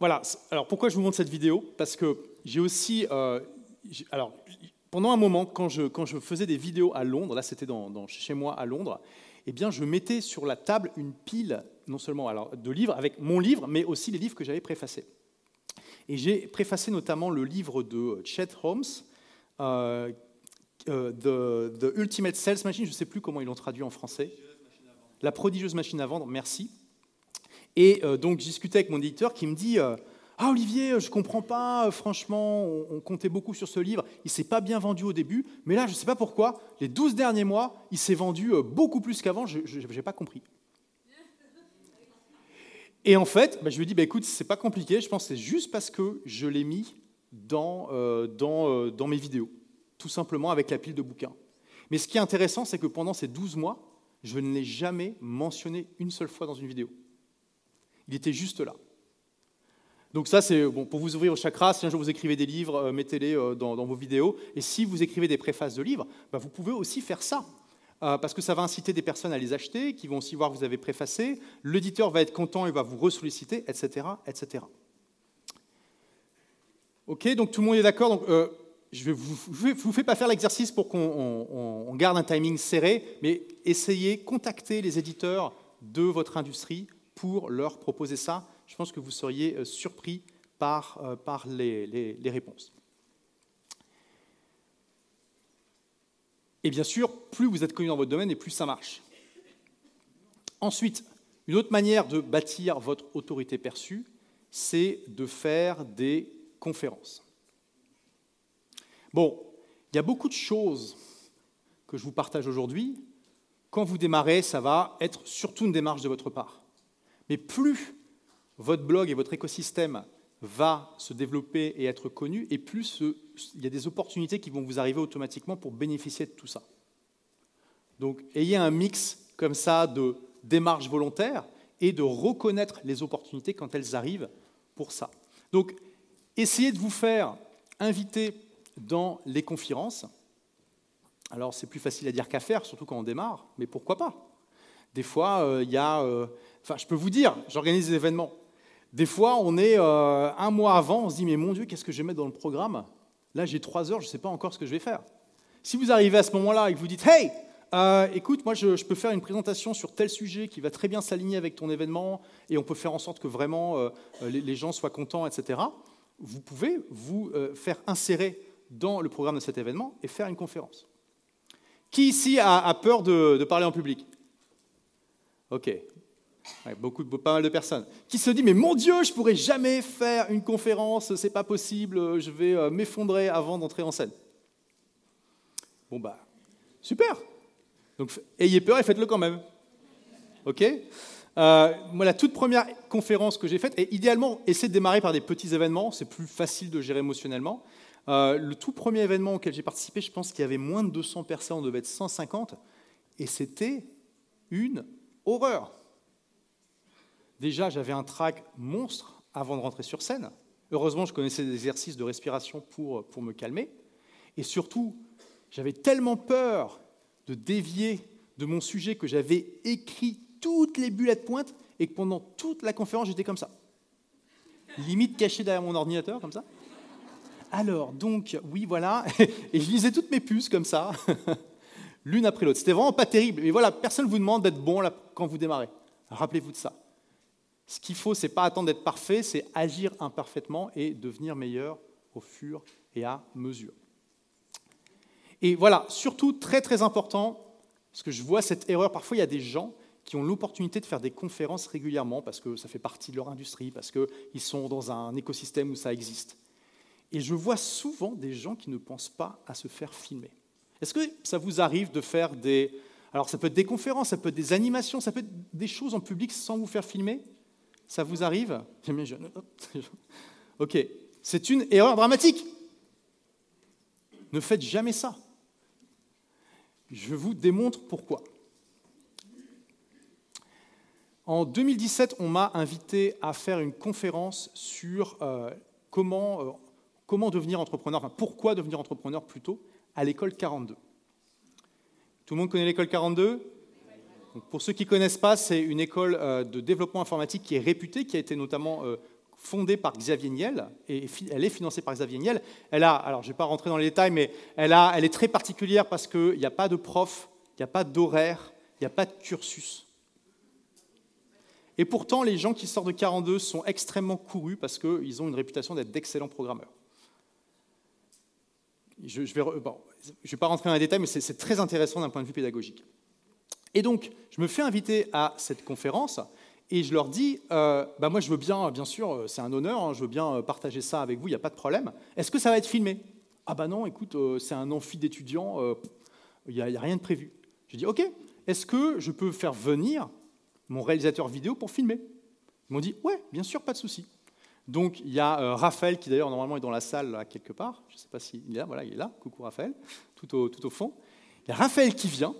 voilà. Alors pourquoi je vous montre cette vidéo? Parce que j'ai aussi, alors pendant un moment, quand je, je, faisais des vidéos à Londres, là c'était chez moi à Londres, eh bien, je mettais sur la table une pile, non seulement de livres, avec mon livre, mais aussi les livres que j'avais préfacés. Et j'ai préfacé notamment le livre de Chet Holmes, euh, euh, the, Ultimate Sales Machine, je ne sais plus comment ils l'ont traduit en français. La prodigieuse machine à vendre, merci. Et euh, donc, j'ai discuté avec mon éditeur qui me dit ah Olivier, je comprends pas, franchement, on, comptait beaucoup sur ce livre, il s'est pas bien vendu au début, mais là, je ne sais pas pourquoi, les 12 derniers mois, il s'est vendu euh, beaucoup plus qu'avant, je n'ai pas compris. Et en fait, bah, je lui ai dit, bah, écoute, c'est pas compliqué, je pense que c'est juste parce que je l'ai mis dans, euh, dans, euh, dans mes vidéos, tout simplement avec la pile de bouquins. Mais ce qui est intéressant, c'est que pendant ces 12 mois, je ne l'ai jamais mentionné une seule fois dans une vidéo. Il était juste là. Donc ça, c'est bon, pour vous ouvrir au chakra. Si un jour vous écrivez des livres, euh, mettez-les euh, dans, vos vidéos. Et si vous écrivez des préfaces de livres, bah, vous pouvez aussi faire ça. Euh, parce que ça va inciter des personnes à les acheter, qui vont aussi voir que vous avez préfacé. L'éditeur va être content et va vous ressolliciter, etc. etc. Ok, donc tout le monde est d'accord. Je ne vous, vous, fais pas faire l'exercice pour qu'on garde un timing serré, mais essayez, contacter les éditeurs de votre industrie pour leur proposer ça je pense que vous seriez euh, surpris par, euh, par les, réponses. Et bien sûr, plus vous êtes connu dans votre domaine et plus ça marche. Ensuite, une autre manière de bâtir votre autorité perçue, c'est de faire des conférences. Bon, il y a beaucoup de choses que je vous partage aujourd'hui. Quand vous démarrez, ça va être surtout une démarche de votre part. Mais plus votre blog et votre écosystème va se développer et être connu, et plus il y a des opportunités qui vont vous arriver automatiquement pour bénéficier de tout ça. Donc, ayez un mix comme ça de démarche volontaire et de reconnaître les opportunités quand elles arrivent pour ça. Donc, essayez de vous faire inviter dans les conférences. Alors, c'est plus facile à dire qu'à faire, surtout quand on démarre, mais pourquoi pas? Des fois, euh, il y a... Euh, enfin, je peux vous dire, j'organise des événements. Des fois, on est euh, un mois avant, on se dit, mais mon Dieu, qu'est-ce que je vais mettre dans le programme? Là, j'ai trois heures, je ne sais pas encore ce que je vais faire. Si vous arrivez à ce moment-là et que vous dites, hey, euh, écoute, moi, je, peux faire une présentation sur tel sujet qui va très bien s'aligner avec ton événement et on peut faire en sorte que vraiment euh, les, gens soient contents, etc., vous pouvez vous faire insérer dans le programme de cet événement et faire une conférence. Qui ici a, peur de, parler en public? Ok. Beaucoup, pas mal de personnes. Qui se dit mais mon Dieu, je pourrais jamais faire une conférence, c'est pas possible, je vais euh, m'effondrer avant d'entrer en scène. Bon bah super. Donc ayez peur et faites-le quand même. Ok? Euh, moi, la toute première conférence que j'ai faite, et idéalement, essayez de démarrer par des petits événements, c'est plus facile de gérer émotionnellement. Euh, le tout premier événement auquel j'ai participé, je pense qu'il y avait moins de 200 personnes, on devait être 150, et c'était une horreur. Déjà, j'avais un trac monstre avant de rentrer sur scène. Heureusement, je connaissais des exercices de respiration pour, pour me calmer. Et surtout, j'avais tellement peur de dévier de mon sujet que j'avais écrit toutes les bullet pointes et que pendant toute la conférence, j'étais comme ça. Limite caché derrière mon ordinateur, comme ça. Alors, donc, oui, voilà. Et je lisais toutes mes puces comme ça, l'une après l'autre. C'était vraiment pas terrible. Mais voilà, personne ne vous demande d'être bon quand vous démarrez. Rappelez-vous de ça. Ce qu'il faut, c'est pas attendre d'être parfait, c'est agir imparfaitement et devenir meilleur au fur et à mesure. Et voilà, surtout très très important, parce que je vois cette erreur, parfois il y a des gens qui ont l'opportunité de faire des conférences régulièrement parce que ça fait partie de leur industrie, parce qu'ils sont dans un écosystème où ça existe. Et je vois souvent des gens qui ne pensent pas à se faire filmer. Est-ce que ça vous arrive de faire des... Alors ça peut être des conférences, ça peut être des animations, ça peut être des choses en public sans vous faire filmer? Ça vous arrive Ok, c'est une erreur dramatique. Ne faites jamais ça. Je vous démontre pourquoi. En 2017, on m'a invité à faire une conférence sur euh, comment, euh, comment devenir entrepreneur, enfin pourquoi devenir entrepreneur plutôt, à l'école 42. Tout le monde connaît l'école 42 Pour ceux qui ne connaissent pas, c'est une école euh, de développement informatique qui est réputée, qui a été notamment fondée par Xavier Niel, et elle est financée par Xavier Niel. Elle a, alors je ne vais pas rentrer dans les détails, mais elle, est très particulière parce qu'il n'y a pas de prof, il n'y a pas d'horaire, il n'y a pas de cursus. Et pourtant, les gens qui sortent de 42 sont extrêmement courus parce qu'ils ont une réputation d'être d'excellents programmeurs. Je ne vais, pas rentrer dans les détails, mais c'est très intéressant d'un point de vue pédagogique. Et donc, je me fais inviter à cette conférence et je leur dis, euh, bah moi je veux bien, bien sûr, euh, c'est un honneur, hein, je veux bien euh, partager ça avec vous, il n'y a pas de problème. Est-ce que ça va être filmé? Ah bah non, écoute, c'est un amphi d'étudiants, il n'y a, rien de prévu. Je dis, ok, est-ce que je peux faire venir mon réalisateur vidéo pour filmer? Ils m'ont dit Ouais, bien sûr, pas de souci. Donc il y a euh, Raphaël qui d'ailleurs normalement est dans la salle là, quelque part. Je ne sais pas s'il est là. Voilà, il est là. Coucou Raphaël, tout au, tout au fond. Il y a Raphaël qui vient.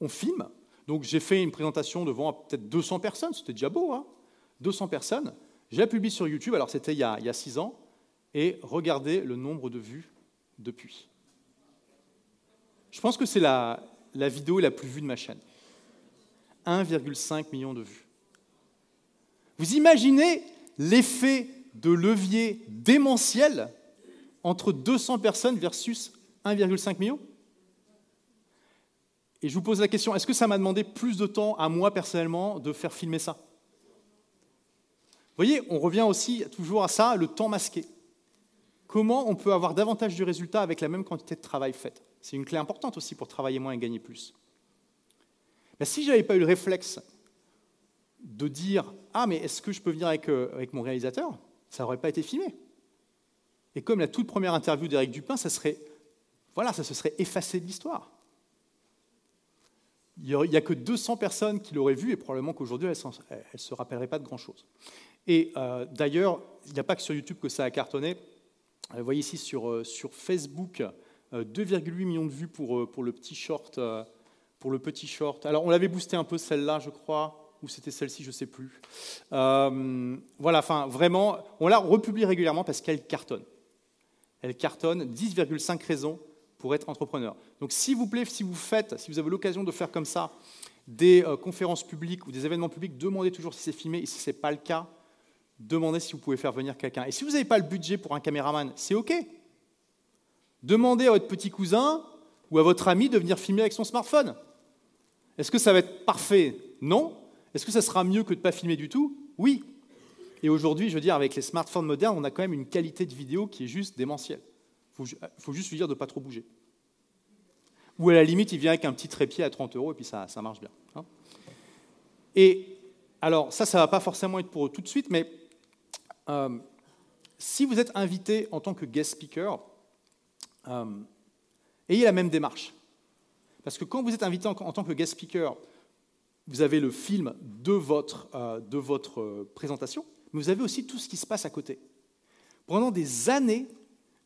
On filme. Donc j'ai fait une présentation devant peut-être 200 personnes. C'était déjà beau, hein 200 personnes. J'ai publié sur YouTube. Alors c'était il, y a 6 ans. Et regardez le nombre de vues depuis. Je pense que c'est la, la vidéo la plus vue de ma chaîne. 1,5 million de vues. Vous imaginez l'effet de levier démentiel entre 200 personnes versus 1,5 million? Et je vous pose la question, est-ce que ça m'a demandé plus de temps à moi personnellement de faire filmer ça? Vous voyez, on revient aussi toujours à ça, le temps masqué. Comment on peut avoir davantage du résultat avec la même quantité de travail fait? C'est une clé importante aussi pour travailler moins et gagner plus. Si je n'avais pas eu le réflexe de dire Ah, mais est-ce que je peux venir avec, euh, avec mon réalisateur? Ça n'aurait pas été filmé. Et comme la toute première interview d'Éric Dupin, ça serait, voilà, ça se serait effacé de l'histoire. Il n'y a que 200 personnes qui l'auraient vu et probablement qu'aujourd'hui, elles ne se rappelleraient pas de grand-chose. Et euh, d'ailleurs, il n'y a pas que sur YouTube que ça a cartonné. Euh, vous voyez ici sur, sur Facebook, 2,8 millions de vues pour, le petit short. Alors, on l'avait boosté un peu celle-là, je crois, ou c'était celle-ci, je ne sais plus. Euh, voilà, enfin, vraiment, on la republie régulièrement parce qu'elle cartonne. Elle cartonne 10,5 raisons pour être entrepreneur. Donc, s'il vous plaît, si vous faites, si vous avez l'occasion de faire comme ça des euh, conférences publiques ou des événements publics, demandez toujours si c'est filmé. Et si ce n'est pas le cas, demandez si vous pouvez faire venir quelqu'un. Et si vous n'avez pas le budget pour un caméraman, c'est OK. Demandez à votre petit cousin ou à votre ami de venir filmer avec son smartphone. Est-ce que ça va être parfait? Non. Est-ce que ça sera mieux que de ne pas filmer du tout? Oui. Et aujourd'hui, je veux dire, avec les smartphones modernes, on a quand même une qualité de vidéo qui est juste démentielle. Il faut, juste lui dire de ne pas trop bouger. Ou à la limite, il vient avec un petit trépied à 30 euros et puis ça, ça marche bien. Hein. et alors, ça, ça ne va pas forcément être pour eux tout de suite, mais euh, si vous êtes invité en tant que guest speaker, euh, ayez la même démarche. Parce que quand vous êtes invité en, tant que guest speaker, vous avez le film de votre, euh, de votre présentation, mais vous avez aussi tout ce qui se passe à côté. Pendant des années,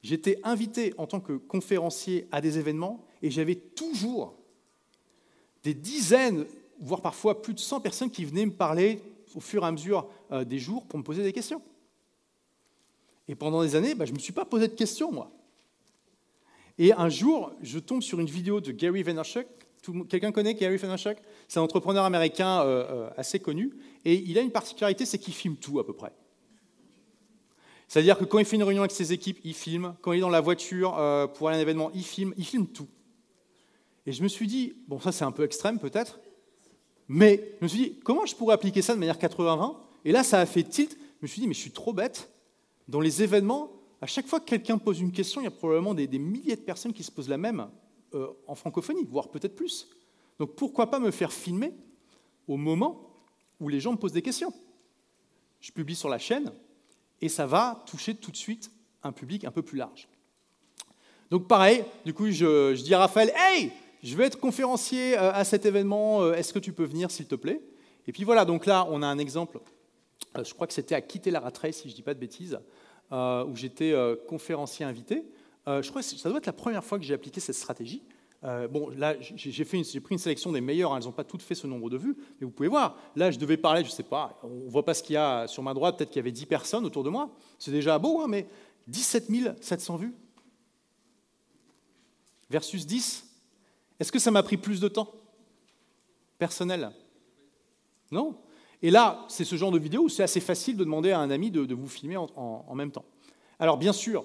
j'étais invité en tant que conférencier à des événements et j'avais toujours des dizaines, voire parfois plus de 100 personnes qui venaient me parler au fur et à mesure euh, des jours pour me poser des questions. Et pendant des années, bah, je ne me suis pas posé de questions, moi. Et un jour, je tombe sur une vidéo de Gary Vaynerchuk. Quelqu'un connaît Gary Vaynerchuk? C'est un entrepreneur américain euh, euh, assez connu. Et il a une particularité, c'est qu'il filme tout à peu près. C'est-à-dire que quand il fait une réunion avec ses équipes, il filme. Quand il est dans la voiture pour aller à un événement, il filme. Il filme tout. Et je me suis dit, bon, ça c'est un peu extrême peut-être, mais je me suis dit, comment je pourrais appliquer ça de manière 80-20 Et là, ça a fait tilt. Je me suis dit, mais je suis trop bête. Dans les événements, à chaque fois que quelqu'un pose une question, il y a probablement des, milliers de personnes qui se posent la même euh, en francophonie, voire peut-être plus. Donc pourquoi pas me faire filmer au moment où les gens me posent des questions? Je publie sur la chaîne et ça va toucher tout de suite un public un peu plus large. Donc pareil, du coup, je, dis à Raphaël, Hey, je vais être conférencier euh, à cet événement, euh, est-ce que tu peux venir s'il te plaît? Et puis voilà, donc là, on a un exemple, euh, je crois que c'était à quitter la ratrée, si je ne dis pas de bêtises, où j'étais conférencier invité. je crois que ça doit être la première fois que j'ai appliqué cette stratégie. Bon, là, j'ai pris une sélection des meilleures, hein, elles n'ont pas toutes fait ce nombre de vues, mais vous pouvez voir, là, je devais parler, je ne sais pas, on ne voit pas ce qu'il y a sur ma droite, peut-être qu'il y avait 10 personnes autour de moi, c'est déjà beau, hein, mais 17 700 vues versus 10 est-ce que ça m'a pris plus de temps personnel? Non. Et là, c'est ce genre de vidéo où c'est assez facile de demander à un ami de, vous filmer en, même temps. Alors, bien sûr,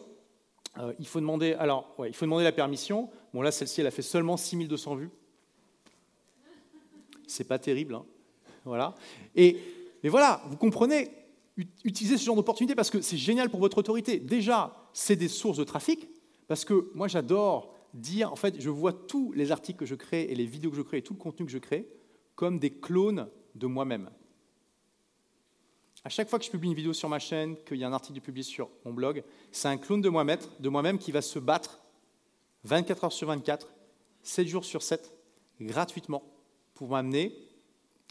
euh, il, faut demander, il faut demander la permission. Bon, là, celle-ci, elle a fait seulement 6200 vues. C'est pas terrible. Hein voilà. Et, mais voilà, vous comprenez, utilisez ce genre d'opportunité parce que c'est génial pour votre autorité. Déjà, c'est des sources de trafic, parce que moi, j'adore dire, en fait, je vois tous les articles que je crée et les vidéos que je crée et tout le contenu que je crée comme des clones de moi-même. À chaque fois que je publie une vidéo sur ma chaîne, qu'il y a un article publié sur mon blog, c'est un clone de moi-même de moi qui va se battre 24 heures sur 24, 7 jours sur 7, gratuitement, pour m'amener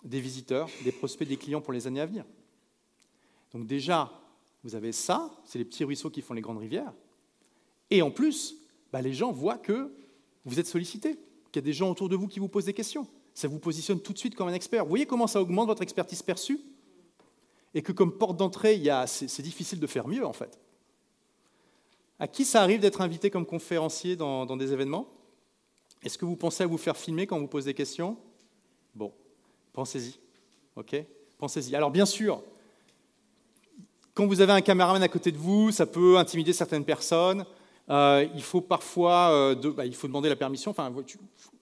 des visiteurs, des prospects, des clients pour les années à venir. Donc déjà, vous avez ça, c'est les petits ruisseaux qui font les grandes rivières. Et en plus, bah, les gens voient que vous êtes sollicité, qu'il y a des gens autour de vous qui vous posent des questions. Ça vous positionne tout de suite comme un expert. Vous voyez comment ça augmente votre expertise perçue? Et que comme porte d'entrée, c'est difficile de faire mieux en fait. À qui ça arrive d'être invité comme conférencier dans, des événements? Est-ce que vous pensez à vous faire filmer quand vous posez des questions? Bon, pensez-y. OK? Pensez-y. Alors bien sûr, quand vous avez un caméraman à côté de vous, ça peut intimider certaines personnes. Euh, il faut parfois euh, bah, il faut demander la permission. Il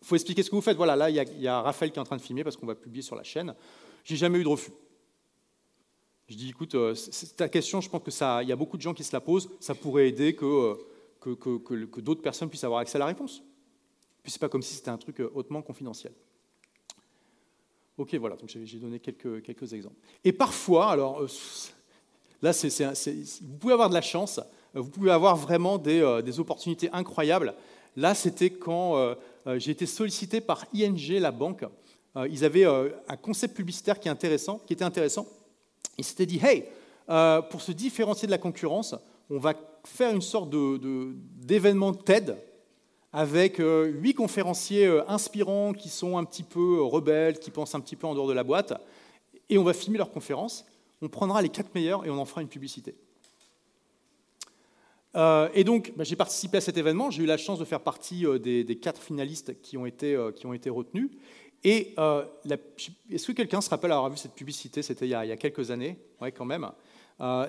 faut expliquer ce que vous faites. Voilà, là, il y, a, Raphaël qui est en train de filmer parce qu'on va publier sur la chaîne. J'ai jamais eu de refus. Je dis, écoute, euh, ta question, je pense que ça, il y a beaucoup de gens qui se la posent. Ça pourrait aider que, que, que, d'autres personnes puissent avoir accès à la réponse. Puis c'est pas comme si c'était un truc hautement confidentiel. Ok, voilà, donc j'ai donné quelques, quelques exemples. Et parfois, alors là, vous pouvez avoir de la chance vous pouvez avoir vraiment euh, des, opportunités incroyables. Là, c'était quand euh, euh, j'ai été sollicité par ING, la banque. ils avaient un concept publicitaire qui, est intéressant, qui était intéressant. Ils s'étaient dit, hey, pour se différencier de la concurrence, on va faire une sorte d'événement TED avec huit conférenciers inspirants qui sont un petit peu rebelles, qui pensent un petit peu en dehors de la boîte, et on va filmer leur conférence. On prendra les quatre meilleurs et on en fera une publicité. Euh, et donc, bah, j'ai participé à cet événement. J'ai eu la chance de faire partie euh, des, quatre finalistes qui ont été, euh, qui ont été retenus. Et est-ce que quelqu'un se rappelle avoir vu cette publicité? C'était il, y a quelques années, ouais, quand même.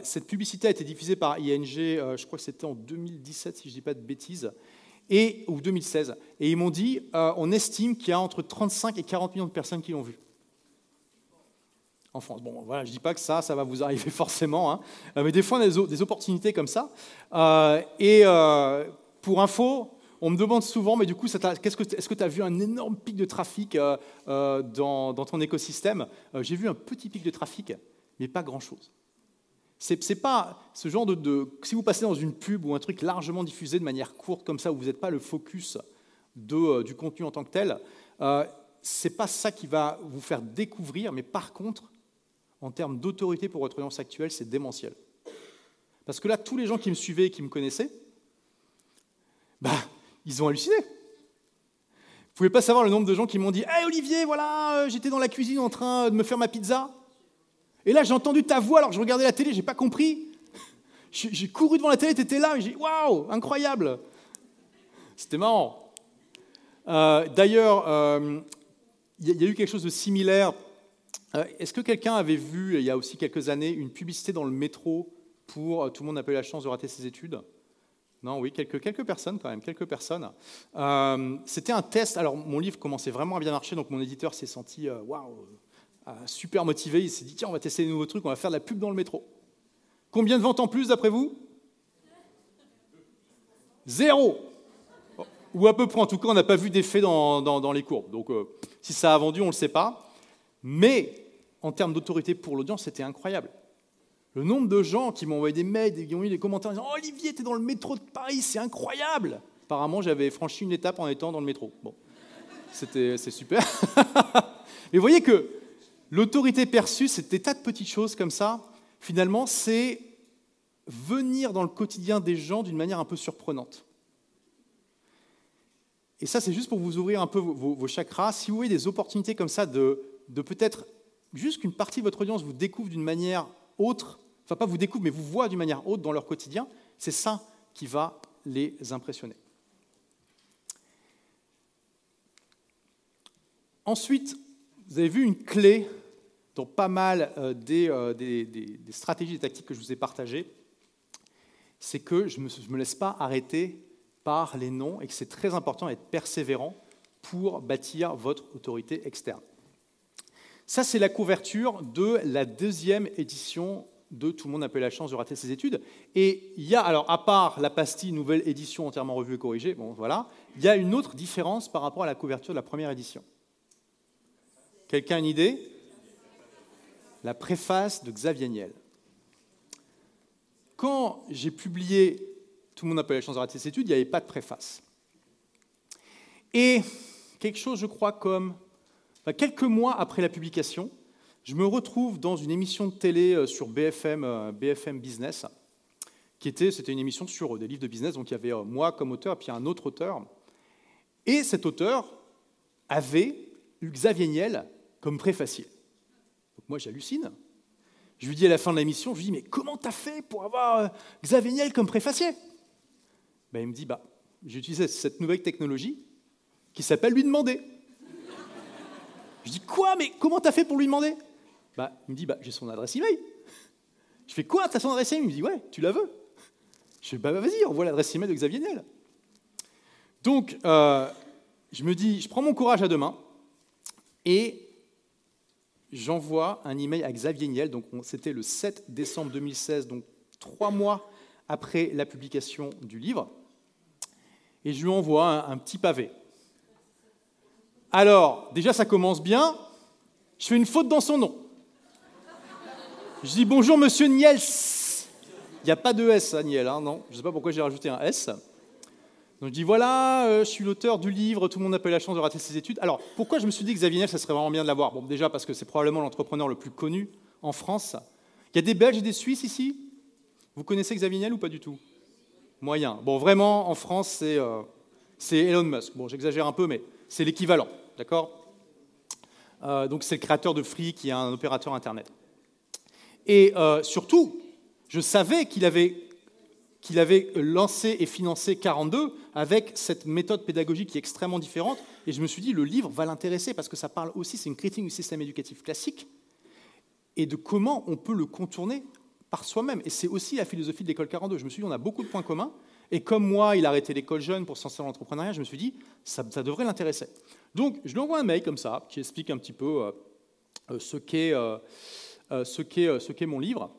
cette publicité a été diffusée par ING, je crois que c'était en 2017, si je ne dis pas de bêtises, ou 2016. Et ils m'ont dit, on estime qu'il y a entre 35 et 40 millions de personnes qui l'ont vu en France. Bon, voilà, je ne dis pas que ça, ça va vous arriver forcément, hein. euh, mais des fois, on a des, opportunités comme ça. Euh, et euh, pour info, on me demande souvent, mais du coup, est-ce que tu as vu un énorme pic de trafic euh, euh, dans, ton écosystème? Euh, J'ai vu un petit pic de trafic, mais pas grand-chose. C'est pas ce genre de, Si vous passez dans une pub ou un truc largement diffusé de manière courte comme ça, où vous n'êtes pas le focus du contenu en tant que tel, c'est pas ça qui va vous faire découvrir, mais par contre, en termes d'autorité pour votre audience actuelle, c'est démentiel. Parce que là, tous les gens qui me suivaient et qui me connaissaient, bah, ils ont halluciné. Vous pouvez pas savoir le nombre de gens qui m'ont dit Hey Olivier, voilà, euh, j'étais dans la cuisine en train de me faire ma pizza. Et là, j'ai entendu ta voix alors que je regardais la télé, j'ai pas compris. J'ai couru devant la télé, tu étais là, et j'ai Waouh, incroyable C'était marrant. Euh, d'ailleurs, euh, il y, a eu quelque chose de similaire. Est-ce que quelqu'un avait vu, il y a aussi quelques années, une publicité dans le métro pour Tout le monde n'a pas eu la chance de rater ses études? Non, oui, quelques, quelques personnes quand même, quelques personnes. Euh, c'était un test. Alors, mon livre commençait vraiment à bien marcher, donc mon éditeur s'est senti euh, waouh, euh, super motivé. Il s'est dit tiens, on va tester des nouveaux trucs, on va faire de la pub dans le métro. Combien de ventes en plus d'après vous? Zéro Ou à peu près, en tout cas, on n'a pas vu d'effet dans, dans, les courbes. Donc, si ça a vendu, on ne le sait pas. Mais en termes d'autorité pour l'audience, c'était incroyable. Le nombre de gens qui m'ont envoyé des mails, qui ont eu des commentaires en disant oh, Olivier, tu es dans le métro de Paris, c'est incroyable Apparemment, j'avais franchi une étape en étant dans le métro. Bon, c'était, c'est super. Mais vous voyez que l'autorité perçue, des tas de petites choses comme ça. Finalement, c'est venir dans le quotidien des gens d'une manière un peu surprenante. Et ça, c'est juste pour vous ouvrir un peu vos, chakras. Si vous voyez des opportunités comme ça de, de peut-être juste qu'une partie de votre audience vous découvre d'une manière autre enfin pas vous découvrent, mais vous voient d'une manière haute dans leur quotidien, c'est ça qui va les impressionner. Ensuite, vous avez vu une clé dans pas mal euh, euh, des, des, stratégies et tactiques que je vous ai partagées, c'est que je ne me, laisse pas arrêter par les noms et que c'est très important d'être persévérant pour bâtir votre autorité externe. Ça, c'est la couverture de la deuxième édition de Tout le monde n'a pas eu la chance de rater ses études. Et il y a, alors à part la pastille nouvelle édition entièrement revue et corrigée, bon voilà, il y a une autre différence par rapport à la couverture de la première édition. Quelqu'un a une idée? La préface de Xavier Niel. Quand j'ai publié Tout le monde n'a pas eu la chance de rater ses études, il n'y avait pas de préface. Et quelque chose, je crois, comme quelques mois après la publication, je me retrouve dans une émission de télé euh, sur BFM, euh, Business, qui était, c'était une émission sur euh, des livres de business, donc il y avait moi comme auteur puis un autre auteur. Et cet auteur avait Xavier Niel comme préfacier. Donc moi j'hallucine. Je lui dis à la fin de l'émission, je lui dis mais comment t'as fait pour avoir Xavier Niel comme préfacier? Ben, Il me dit bah j'ai utilisé cette nouvelle technologie qui s'appelle lui demander. Je dis quoi? Mais comment t'as fait pour lui demander? Bah, il me dit, bah, j'ai son adresse email. Je fais quoi, t'as son adresse email? Il me dit, ouais, tu la veux. Je fais, bah, vas-y, on voit l'adresse email de Xavier Niel. Donc, euh, je me dis, je prends mon courage à deux mains et j'envoie un email à Xavier Niel. Donc, c'était le 7 décembre 2016, donc trois mois après la publication du livre. Et je lui envoie un petit pavé. Alors, déjà, ça commence bien. Je fais une faute dans son nom. Je dis bonjour monsieur Niels. Il n'y a pas de S à Niel, hein, non. Je ne sais pas pourquoi j'ai rajouté un S. Donc je dis voilà, euh, je suis l'auteur du livre, tout le monde n'a pas eu la chance de rater ses études. Alors pourquoi je me suis dit que Xavier Niel, ça serait vraiment bien de l'avoir? Bon, déjà parce que c'est probablement l'entrepreneur le plus connu en France. Il y a des Belges et des Suisses ici? Vous connaissez Xavier Niel ou pas du tout? Moyen. Bon, vraiment, en France, c'est euh, Elon Musk. Bon, j'exagère un peu, mais c'est l'équivalent, d'accord? Euh, Donc c'est le créateur de Free qui est un opérateur Internet. Et euh, surtout, je savais qu'il avait, avait lancé et financé 42 avec cette méthode pédagogique qui est extrêmement différente. Et je me suis dit, le livre va l'intéresser parce que ça parle aussi, c'est une critique du système éducatif classique et de comment on peut le contourner par soi-même. Et c'est aussi la philosophie de l'école 42. Je me suis dit, on a beaucoup de points communs. Et comme moi, il a arrêté l'école jeune pour s'en dans l'entrepreneuriat, je me suis dit, ça, devrait l'intéresser. Donc, je lui envoie un mail comme ça, qui explique un petit peu euh, euh, ce qu'est ce qu'est mon livre.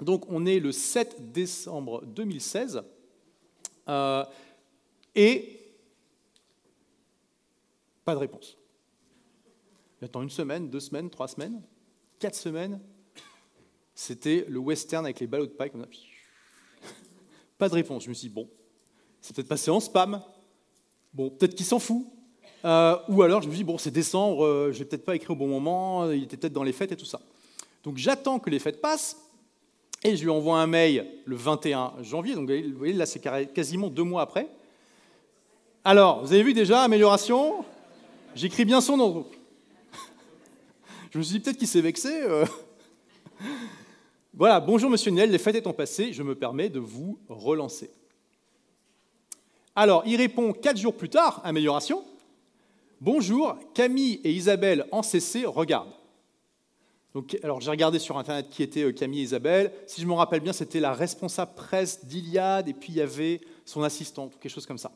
Donc on est le 7 décembre 2016. Euh, Et pas de réponse. J'attends une semaine, deux semaines, trois semaines, quatre semaines. C'était le western avec les ballots de paille comme. Pas de réponse. Je me suis dit, bon, c'est peut-être passé en spam. Bon, peut-être qu'il s'en fout. Euh, ou alors je me dis, bon, c'est décembre, euh, je vais peut-être pas écrit au bon moment, il était peut-être dans les fêtes et tout ça. Donc j'attends que les fêtes passent et je lui envoie un mail le 21 janvier. Donc vous voyez, là, c'est quasiment deux mois après. Alors, vous avez vu déjà, amélioration? J'écris bien son nom. Je me suis dit peut-être qu'il s'est vexé. Euh. Voilà, bonjour Monsieur Niel, les fêtes étant passées, je me permets de vous relancer. Alors, il répond quatre jours plus tard, amélioration. Bonjour, Camille et Isabelle en CC regardent. Donc, alors j'ai regardé sur internet qui était euh, Camille et Isabelle. Si je me rappelle bien, c'était la responsable presse d'Iliade et puis il y avait son assistante quelque chose comme ça.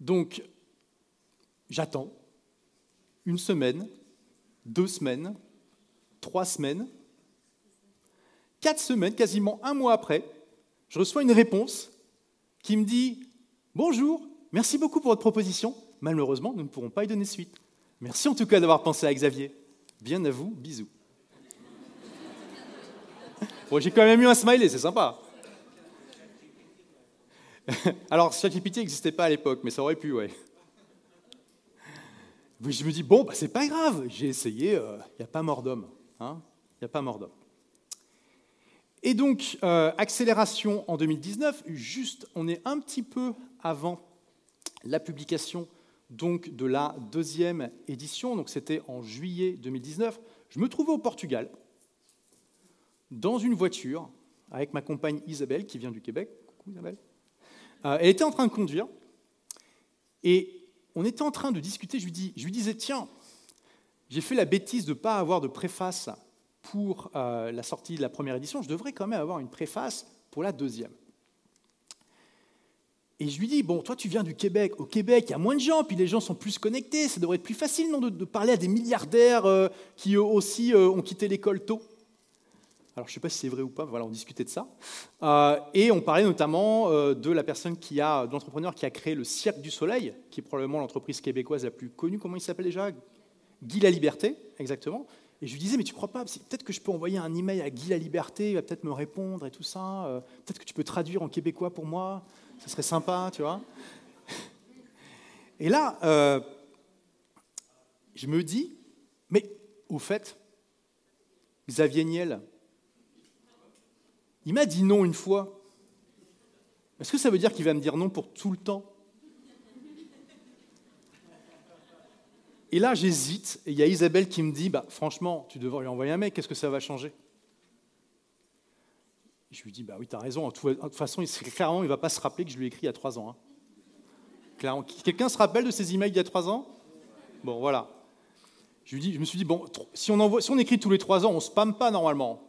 Donc, j'attends une semaine, deux semaines, trois semaines, quatre semaines, quasiment un mois après, je reçois une réponse qui me dit Bonjour, merci beaucoup pour votre proposition. Malheureusement, nous ne pourrons pas y donner suite. Merci en tout cas d'avoir pensé à Xavier. Bien à vous, bisous. Bon, j'ai quand même eu un smiley, c'est sympa. Alors, ChatGPT n'existait pas à l'époque, mais ça aurait pu, ouais. Je me dis, bon, bah, c'est pas grave, j'ai essayé, il euh, n'y a pas mort d'homme. Hein a pas mort. Et donc, euh, accélération en 2019, juste, on est un petit peu avant la publication donc, de la deuxième édition, donc c'était en juillet 2019. Je me trouvais au Portugal, dans une voiture, avec ma compagne Isabelle, qui vient du Québec. Coucou Isabelle. Euh, elle était en train de conduire et on était en train de discuter. Je lui, disais Tiens, j'ai fait la bêtise de ne pas avoir de préface pour euh, la sortie de la première édition. Je devrais quand même avoir une préface pour la deuxième. Et je lui dis, bon, toi tu viens du Québec. Au Québec, il y a moins de gens, puis les gens sont plus connectés. Ça devrait être plus facile non, de, parler à des milliardaires euh, qui eux aussi ont quitté l'école tôt. Alors, je ne sais pas si c'est vrai ou pas, voilà, on discutait de ça. Euh, et on parlait notamment euh, de la personne qui a, de l'entrepreneur qui a créé le Cirque du Soleil, qui est probablement l'entreprise québécoise la plus connue. Comment il s'appelle déjà? Guy La Liberté, exactement. Et je lui disais, mais tu crois pas? Peut-être que je peux envoyer un email à Guy La Liberté, il va peut-être me répondre et tout ça. Euh, peut-être que tu peux traduire en québécois pour moi. Ça serait sympa, tu vois. Et là, je me dis, mais au fait, Xavier Niel, il m'a dit non une fois. Est-ce que ça veut dire qu'il va me dire non pour tout le temps? Et là, j'hésite, et il y a Isabelle qui me dit bah, Franchement, tu devrais lui envoyer un mail, qu'est-ce que ça va changer? Je lui dis Bah oui, tu as raison, de toute façon, clairement, il ne va pas se rappeler que je lui ai écrit il y a trois ans. Hein. Quelqu'un se rappelle de ces emails il y a trois ans? Bon, voilà. Je, lui dis, me suis dit Bon, si on, écrit tous les trois ans, on ne spamme pas normalement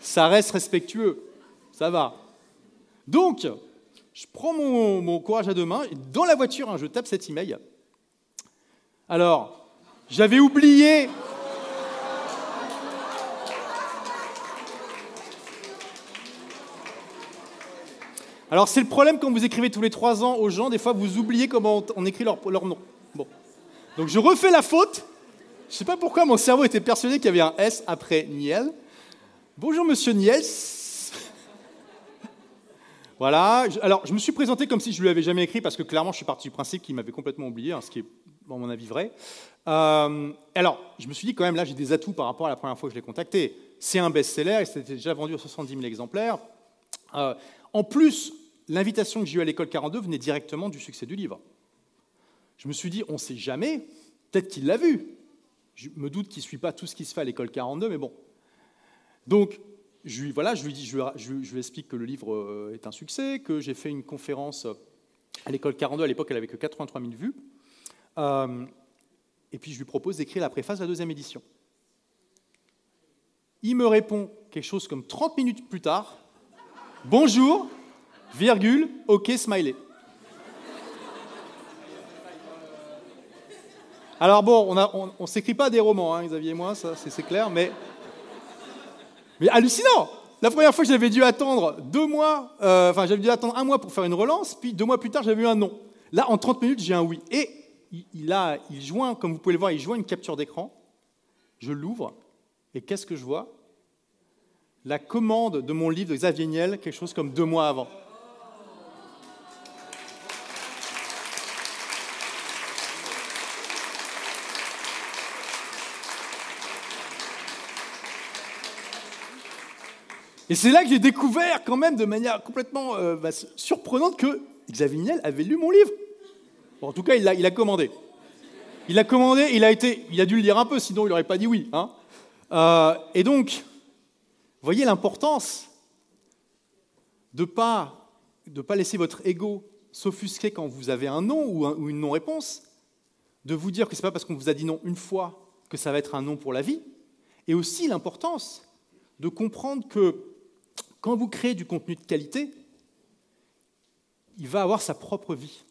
ça reste respectueux, ça va. Donc, je prends mon, courage à deux mains, dans la voiture, hein, je tape cet email. Alors, j'avais oublié. Alors, c'est le problème quand vous écrivez tous les trois ans aux gens, des fois vous oubliez comment on écrit leur, nom. Bon. Donc, je refais la faute. Je ne sais pas pourquoi mon cerveau était persuadé qu'il y avait un S après Niel. Bonjour Monsieur Niels. voilà. Alors, je me suis présenté comme si je ne lui avais jamais écrit parce que clairement, je suis parti du principe qu'il m'avait complètement oublié, hein, ce qui est, à mon avis, vrai. Euh, alors, je me suis dit quand même, là, j'ai des atouts par rapport à la première fois que je l'ai contacté. C'est un best-seller, et c'était déjà vendu à 70 000 exemplaires. Euh, en plus, l'invitation que j'ai eue à l'école 42 venait directement du succès du livre. Je me suis dit, on ne sait jamais, peut-être qu'il l'a vu. Je me doute qu'il ne suit pas tout ce qui se fait à l'école 42, mais bon, donc, je lui, voilà, je lui, dis, je, lui, explique que le livre euh, est un succès, que j'ai fait une conférence à l'école 42, à l'époque elle avait que 83 000 vues, euh, et puis je lui propose d'écrire la préface de la deuxième édition. Il me répond quelque chose comme 30 minutes plus tard, bonjour, virgule, ok, smiley. Alors bon, on ne s'écrit pas des romans, hein, Xavier et moi, ça c'est clair, mais mais hallucinant la première fois, j'avais dû attendre deux mois, euh, enfin, j'avais dû attendre un mois pour faire une relance, puis deux mois plus tard, j'avais eu un non. Là, en 30 minutes, j'ai un oui. Et il, il joint, comme vous pouvez le voir, il joint une capture d'écran. Je l'ouvre, et qu'est-ce que je vois? La commande de mon livre de Xavier Niel, quelque chose comme deux mois avant. Et c'est là que j'ai découvert, quand même, de manière complètement euh, bah, surprenante, que Xavier Niel avait lu mon livre. en tout cas, il l'a a commandé. Il a commandé, il a, il a dû le lire un peu, sinon il n'aurait pas dit oui. Hein. Euh, et donc, voyez l'importance de ne pas laisser votre ego s'offusquer quand vous avez un non ou, ou une non-réponse, de vous dire que ce n'est pas parce qu'on vous a dit non une fois que ça va être un non pour la vie, et aussi l'importance de comprendre que quand vous créez du contenu de qualité, il va avoir sa propre vie.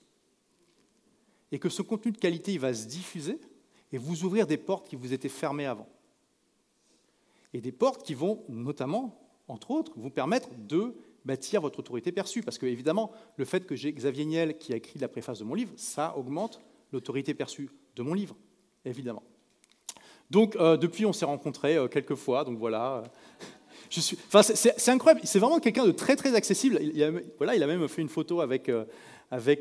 Et que ce contenu de qualité, il va se diffuser et vous ouvrir des portes qui vous étaient fermées avant. Et des portes qui vont notamment, entre autres, vous permettre de bâtir votre autorité perçue. Parce que, évidemment, le fait que j'ai Xavier Niel qui a écrit la préface de mon livre, ça augmente l'autorité perçue de mon livre, évidemment. Donc, euh, depuis, on s'est rencontrés euh, quelques fois, donc voilà. C'est, incroyable. C'est vraiment quelqu'un de très très accessible. Il, a, voilà, il a même fait une photo avec, euh,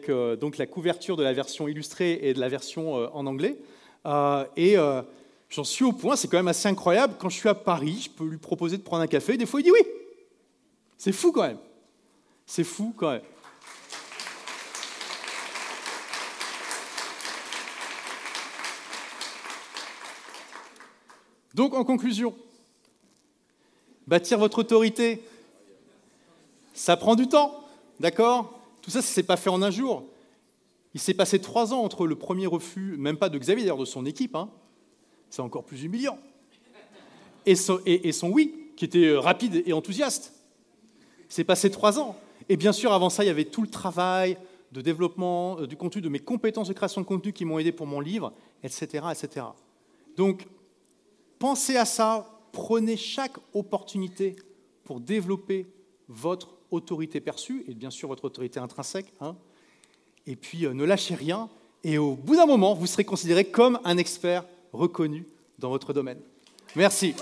euh, donc la couverture de la version illustrée et de la version euh, en anglais. et j'en suis au point. C'est quand même assez incroyable. Quand je suis à Paris, je peux lui proposer de prendre un café. Des fois, il dit oui. C'est fou quand même. C'est fou quand même. Donc, en conclusion, Bâtir votre autorité, ça prend du temps, d'accord? Tout ça, ça ne s'est pas fait en un jour. Il s'est passé trois ans entre le premier refus, même pas de Xavier, d'ailleurs de son équipe, hein. c'est encore plus humiliant, et son, oui, qui était euh, rapide et enthousiaste. C'est passé trois ans. Et bien sûr, avant ça, il y avait tout le travail de développement euh, du contenu, de mes compétences de création de contenu qui m'ont aidé pour mon livre, etc., etc. Donc, pensez à ça, Prenez chaque opportunité pour développer votre autorité perçue et bien sûr votre autorité intrinsèque. Hein. et puis euh, ne lâchez rien. Et au bout d'un moment, vous serez considéré comme un expert reconnu dans votre domaine. Merci.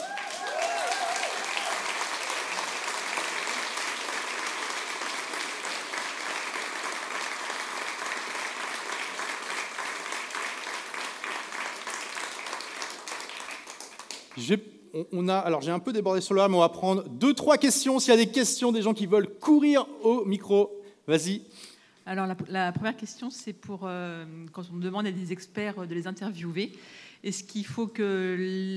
On a, alors j'ai un peu débordé sur le mais on va prendre deux, trois questions. S'il y a des questions, des gens qui veulent courir au micro, vas-y. Alors la, première question, c'est pour euh, quand on demande à des experts de les interviewer. Est-ce qu'il faut que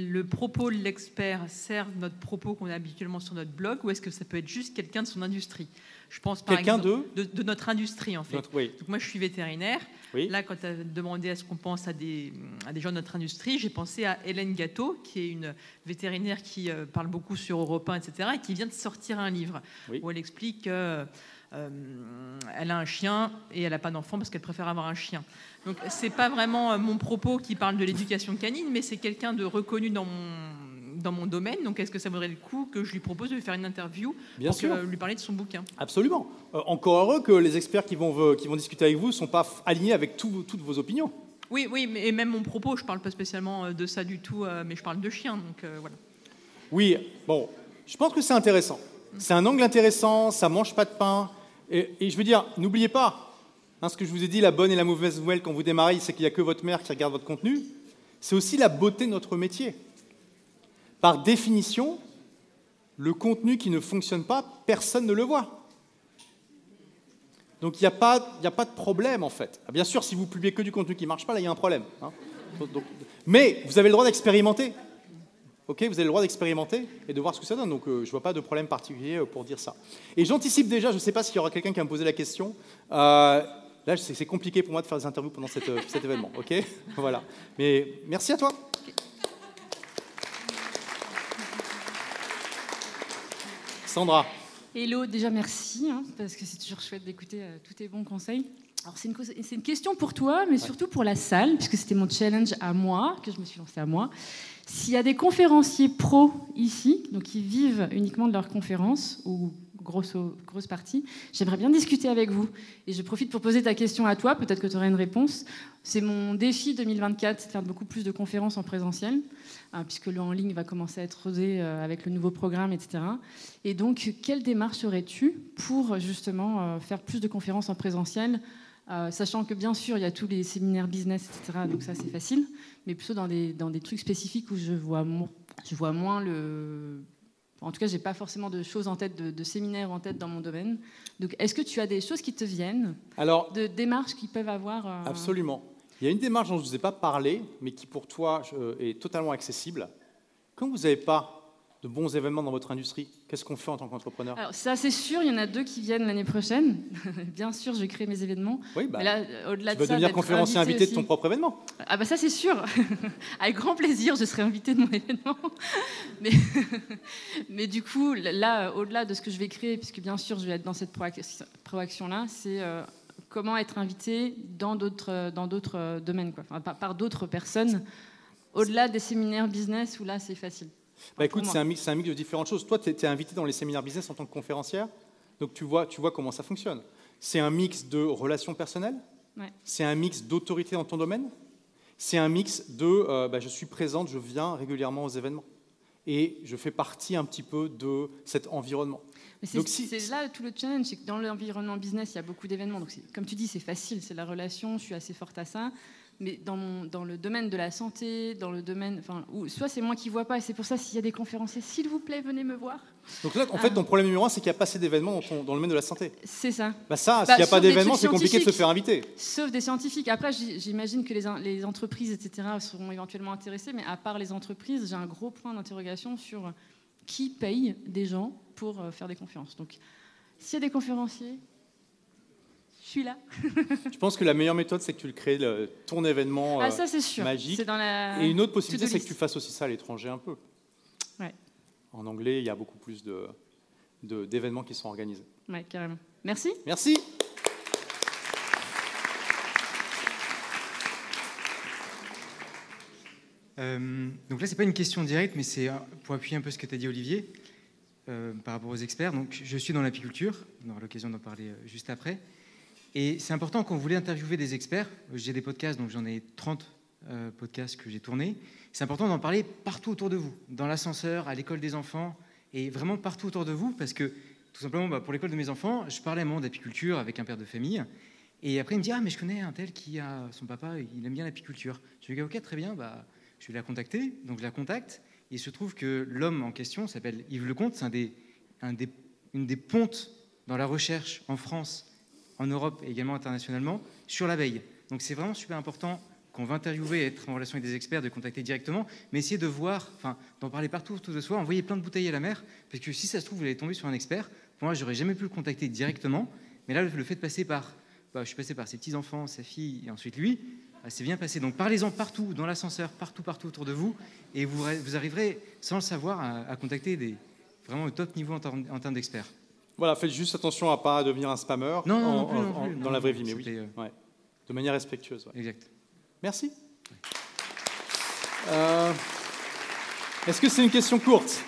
le propos de l'expert serve notre propos qu'on a habituellement sur notre blog, ou est-ce que ça peut être juste quelqu'un de son industrie? Je pense par exemple de, de, notre industrie en fait. Donc moi je suis vétérinaire. Là, quand tu as demandé à ce qu'on pense à des, à des gens de notre industrie, j'ai pensé à Hélène Gâteau, qui est une vétérinaire qui euh, parle beaucoup sur Europe 1, etc., et qui vient de sortir un livre où elle explique qu'elle euh, a un chien et elle n'a pas d'enfant parce qu'elle préfère avoir un chien. Donc c'est pas vraiment euh, mon propos qui parle de l'éducation canine, mais c'est quelqu'un de reconnu dans mon dans mon domaine. Donc, est-ce que ça vaudrait le coup que je lui propose de lui faire une interview Bien pour lui parler de son bouquin? Absolument. Euh, encore heureux que les experts qui vont, qui vont discuter avec vous ne sont pas alignés avec toutes vos opinions. Oui, oui, et même mon propos, je ne parle pas spécialement euh, de ça du tout, mais je parle de chiens. Donc, voilà. Oui, bon, je pense que c'est intéressant. C'est un angle intéressant, ça mange pas de pain. Et, je veux dire, n'oubliez pas, Hein, ce que je vous ai dit, la bonne et la mauvaise nouvelle quand vous démarrez, c'est qu'il n'y a que votre mère qui regarde votre contenu. C'est aussi la beauté de notre métier. Par définition, le contenu qui ne fonctionne pas, personne ne le voit. Donc il n'y a, pas, a pas de problème en fait. Ah, bien sûr, si vous publiez que du contenu qui ne marche pas, là il y a un problème. Hein. mais vous avez le droit d'expérimenter. Ok, vous avez le droit d'expérimenter et de voir ce que ça donne. Donc euh, je ne vois pas de problème particulier euh, pour dire ça. Et j'anticipe déjà, je ne sais pas s'il y aura quelqu'un qui va me poser la question. Euh, Là, c'est compliqué pour moi de faire des interviews pendant cet événement, ok Voilà. Mais merci à toi. Sandra. Hello, déjà merci, hein, parce que c'est toujours chouette d'écouter euh, tous tes bons conseils. c'est une, une, question pour toi, mais surtout pour la salle, puisque c'était mon challenge à moi, que je me suis lancé à moi. S'il y a des conférenciers pros ici, donc qui vivent uniquement de leurs conférences, ou grosse, grosse partie, j'aimerais bien discuter avec vous. Et je profite pour poser ta question à toi, peut-être que tu auras une réponse. C'est mon défi 2024, c'est de faire beaucoup plus de conférences en présentiel, hein, puisque le en ligne va commencer à être osé euh, avec le nouveau programme, etc. Et donc, quelle démarche aurais-tu pour justement euh, faire plus de conférences en présentiel euh, sachant que bien sûr, il y a tous les séminaires business, etc. Donc ça, c'est facile, mais plutôt dans des, dans des trucs spécifiques où je vois, je vois moins le... En tout cas, j'ai pas forcément de choses en tête, de, séminaires en tête dans mon domaine. Donc, est-ce que tu as des choses qui te viennent Alors, de démarches qui peuvent avoir euh, Absolument. Il y a une démarche dont je ne vous ai pas parlé, mais qui pour toi est totalement accessible. Quand vous n'avez pas de bons événements dans votre industrie Qu'est-ce qu'on fait en tant qu'entrepreneur Alors ça c'est sûr, il y en a deux qui viennent l'année prochaine. Bien sûr, je vais créer mes événements. Oui, bah, là, au-delà tu de vas devenir conférencier invité, de ton propre événement. Ah bah ça c'est sûr. Avec grand plaisir, je serai invité de mon événement. Mais, mais du coup, là, au-delà de ce que je vais créer, puisque bien sûr, je vais être dans cette proaction-là, c'est euh, comment être invité dans d'autres, dans d'autres domaines, quoi. par, par d'autres personnes, au-delà des séminaires business où là c'est facile. Bah écoute, c'est un, mix, un mix de différentes choses. Toi, tu es, invité dans les séminaires business en tant que conférencière, donc tu vois, tu vois comment ça fonctionne. C'est un mix de relations personnelles, c'est un mix d'autorité dans ton domaine, c'est un mix de euh, bah, je suis présente, je viens régulièrement aux événements. Et je fais partie un petit peu de cet environnement. C'est là tout le challenge, c'est que dans l'environnement business, il y a beaucoup d'événements. Donc, comme tu dis, c'est facile, c'est la relation, je suis assez forte à ça mais dans, dans, le domaine de la santé, dans le domaine, enfin, où soit c'est moi qui vois pas, et c'est pour ça s'il y a des conférenciers, s'il vous plaît, venez me voir. Donc là, en fait, ton problème numéro un, c'est qu'il n'y a pas assez d'événements dans, dans, le domaine de la santé. C'est ça. Bah ça, s'il n'y a bah, pas d'événements, c'est compliqué de se faire inviter. Sauf des scientifiques. Après, j'imagine que les, les, entreprises, etc., seront éventuellement intéressées, mais à part les entreprises, j'ai un gros point d'interrogation sur qui paye des gens pour euh, faire des conférences. Donc, s'il y a des conférenciers, je suis là. je pense que la meilleure méthode, c'est que tu le crées le, ton événement ah, ça, sûr. magique. Dans la... Et une autre possibilité, c'est que tu fasses aussi ça à l'étranger un peu. Ouais. En anglais, il y a beaucoup plus de, d'événements qui sont organisés. Oui, carrément. Merci. Merci. Euh, donc là, c'est pas une question directe, mais c'est pour appuyer un peu ce que tu as dit, Olivier, euh, par rapport aux experts. Donc, je suis dans l'apiculture, on aura l'occasion d'en parler euh, juste après. Et c'est important quand vous voulez interviewer des experts. J'ai des podcasts, donc j'en ai 30 euh, podcasts que j'ai tournés. C'est important d'en parler partout autour de vous, dans l'ascenseur, à l'école des enfants, et vraiment partout autour de vous, parce que tout simplement, bah, pour l'école de mes enfants, je parlais à un moment d'apiculture avec un père de famille. Et après, il me dit Ah, mais je connais un tel qui a son papa, il aime bien l'apiculture. Je lui dis Ok, très bien, bah, je vais la contacter. Donc je la contacte. Et il se trouve que l'homme en question s'appelle Yves Lecomte, c'est une des pontes dans la recherche en France en Europe et également internationalement, sur l'abeille. Donc c'est vraiment super important qu'on va interviewer être en relation avec des experts, de contacter directement, mais essayer de voir, enfin, d'en parler partout autour de soi, envoyer plein de bouteilles à la mer, parce que si ça se trouve, vous allez tomber sur un expert. Pour moi, j'aurais jamais pu le contacter directement, mais là, le fait de passer par, bah, je suis passé par ses petits enfants, sa fille et ensuite lui, bah, c'est bien passé. Donc parlez-en partout, dans l'ascenseur, partout, partout autour de vous, et vous, arriverez, sans le savoir, à, contacter des vraiment au top niveau en termes d'experts. Voilà, faites juste attention à ne pas devenir un spammer dans la vraie vie, mais oui. Euh, de manière respectueuse. Exact. Merci. Euh, est-ce que c'est une question courte?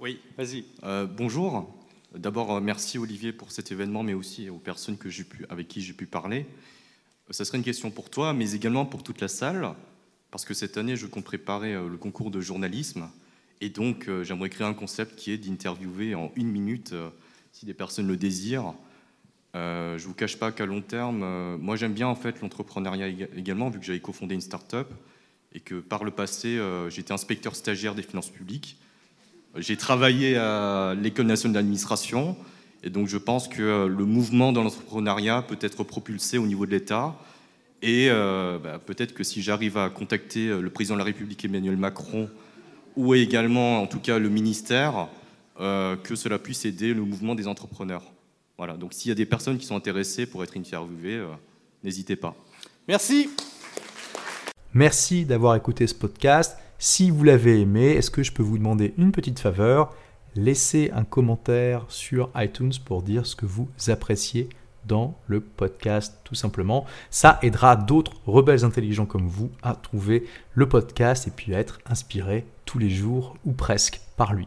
Oui. Vas-y. Euh, bonjour. D'abord, merci Olivier pour cet événement, mais aussi aux personnes que pu, avec qui j'ai pu parler. Ça serait une question pour toi, mais également pour toute la salle, parce que cette année, je compte préparer le concours de journalisme. Et donc, j'aimerais créer un concept qui est d'interviewer en une minute si des personnes le désirent. Euh, je ne vous cache pas qu'à long terme, euh, moi j'aime bien en fait l'entrepreneuriat également, vu que j'avais cofondé une start-up et que par le passé, euh, j'étais inspecteur stagiaire des finances publiques. J'ai travaillé à l'École nationale d'administration et donc je pense que le mouvement dans l'entrepreneuriat peut être propulsé au niveau de l'État. Et bah, peut-être que si j'arrive à contacter le président de la République Emmanuel Macron ou également en tout cas le ministère, que cela puisse aider le mouvement des entrepreneurs. Voilà, donc s'il y a des personnes qui sont intéressées pour être interviewées, euh, n'hésitez pas. Merci. Merci d'avoir écouté ce podcast. Si vous l'avez aimé, est-ce que je peux vous demander une petite faveur? Laissez un commentaire sur iTunes pour dire ce que vous appréciez dans le podcast tout simplement. Ça aidera d'autres rebelles intelligents comme vous à trouver le podcast et puis à être inspirés tous les jours ou presque par lui.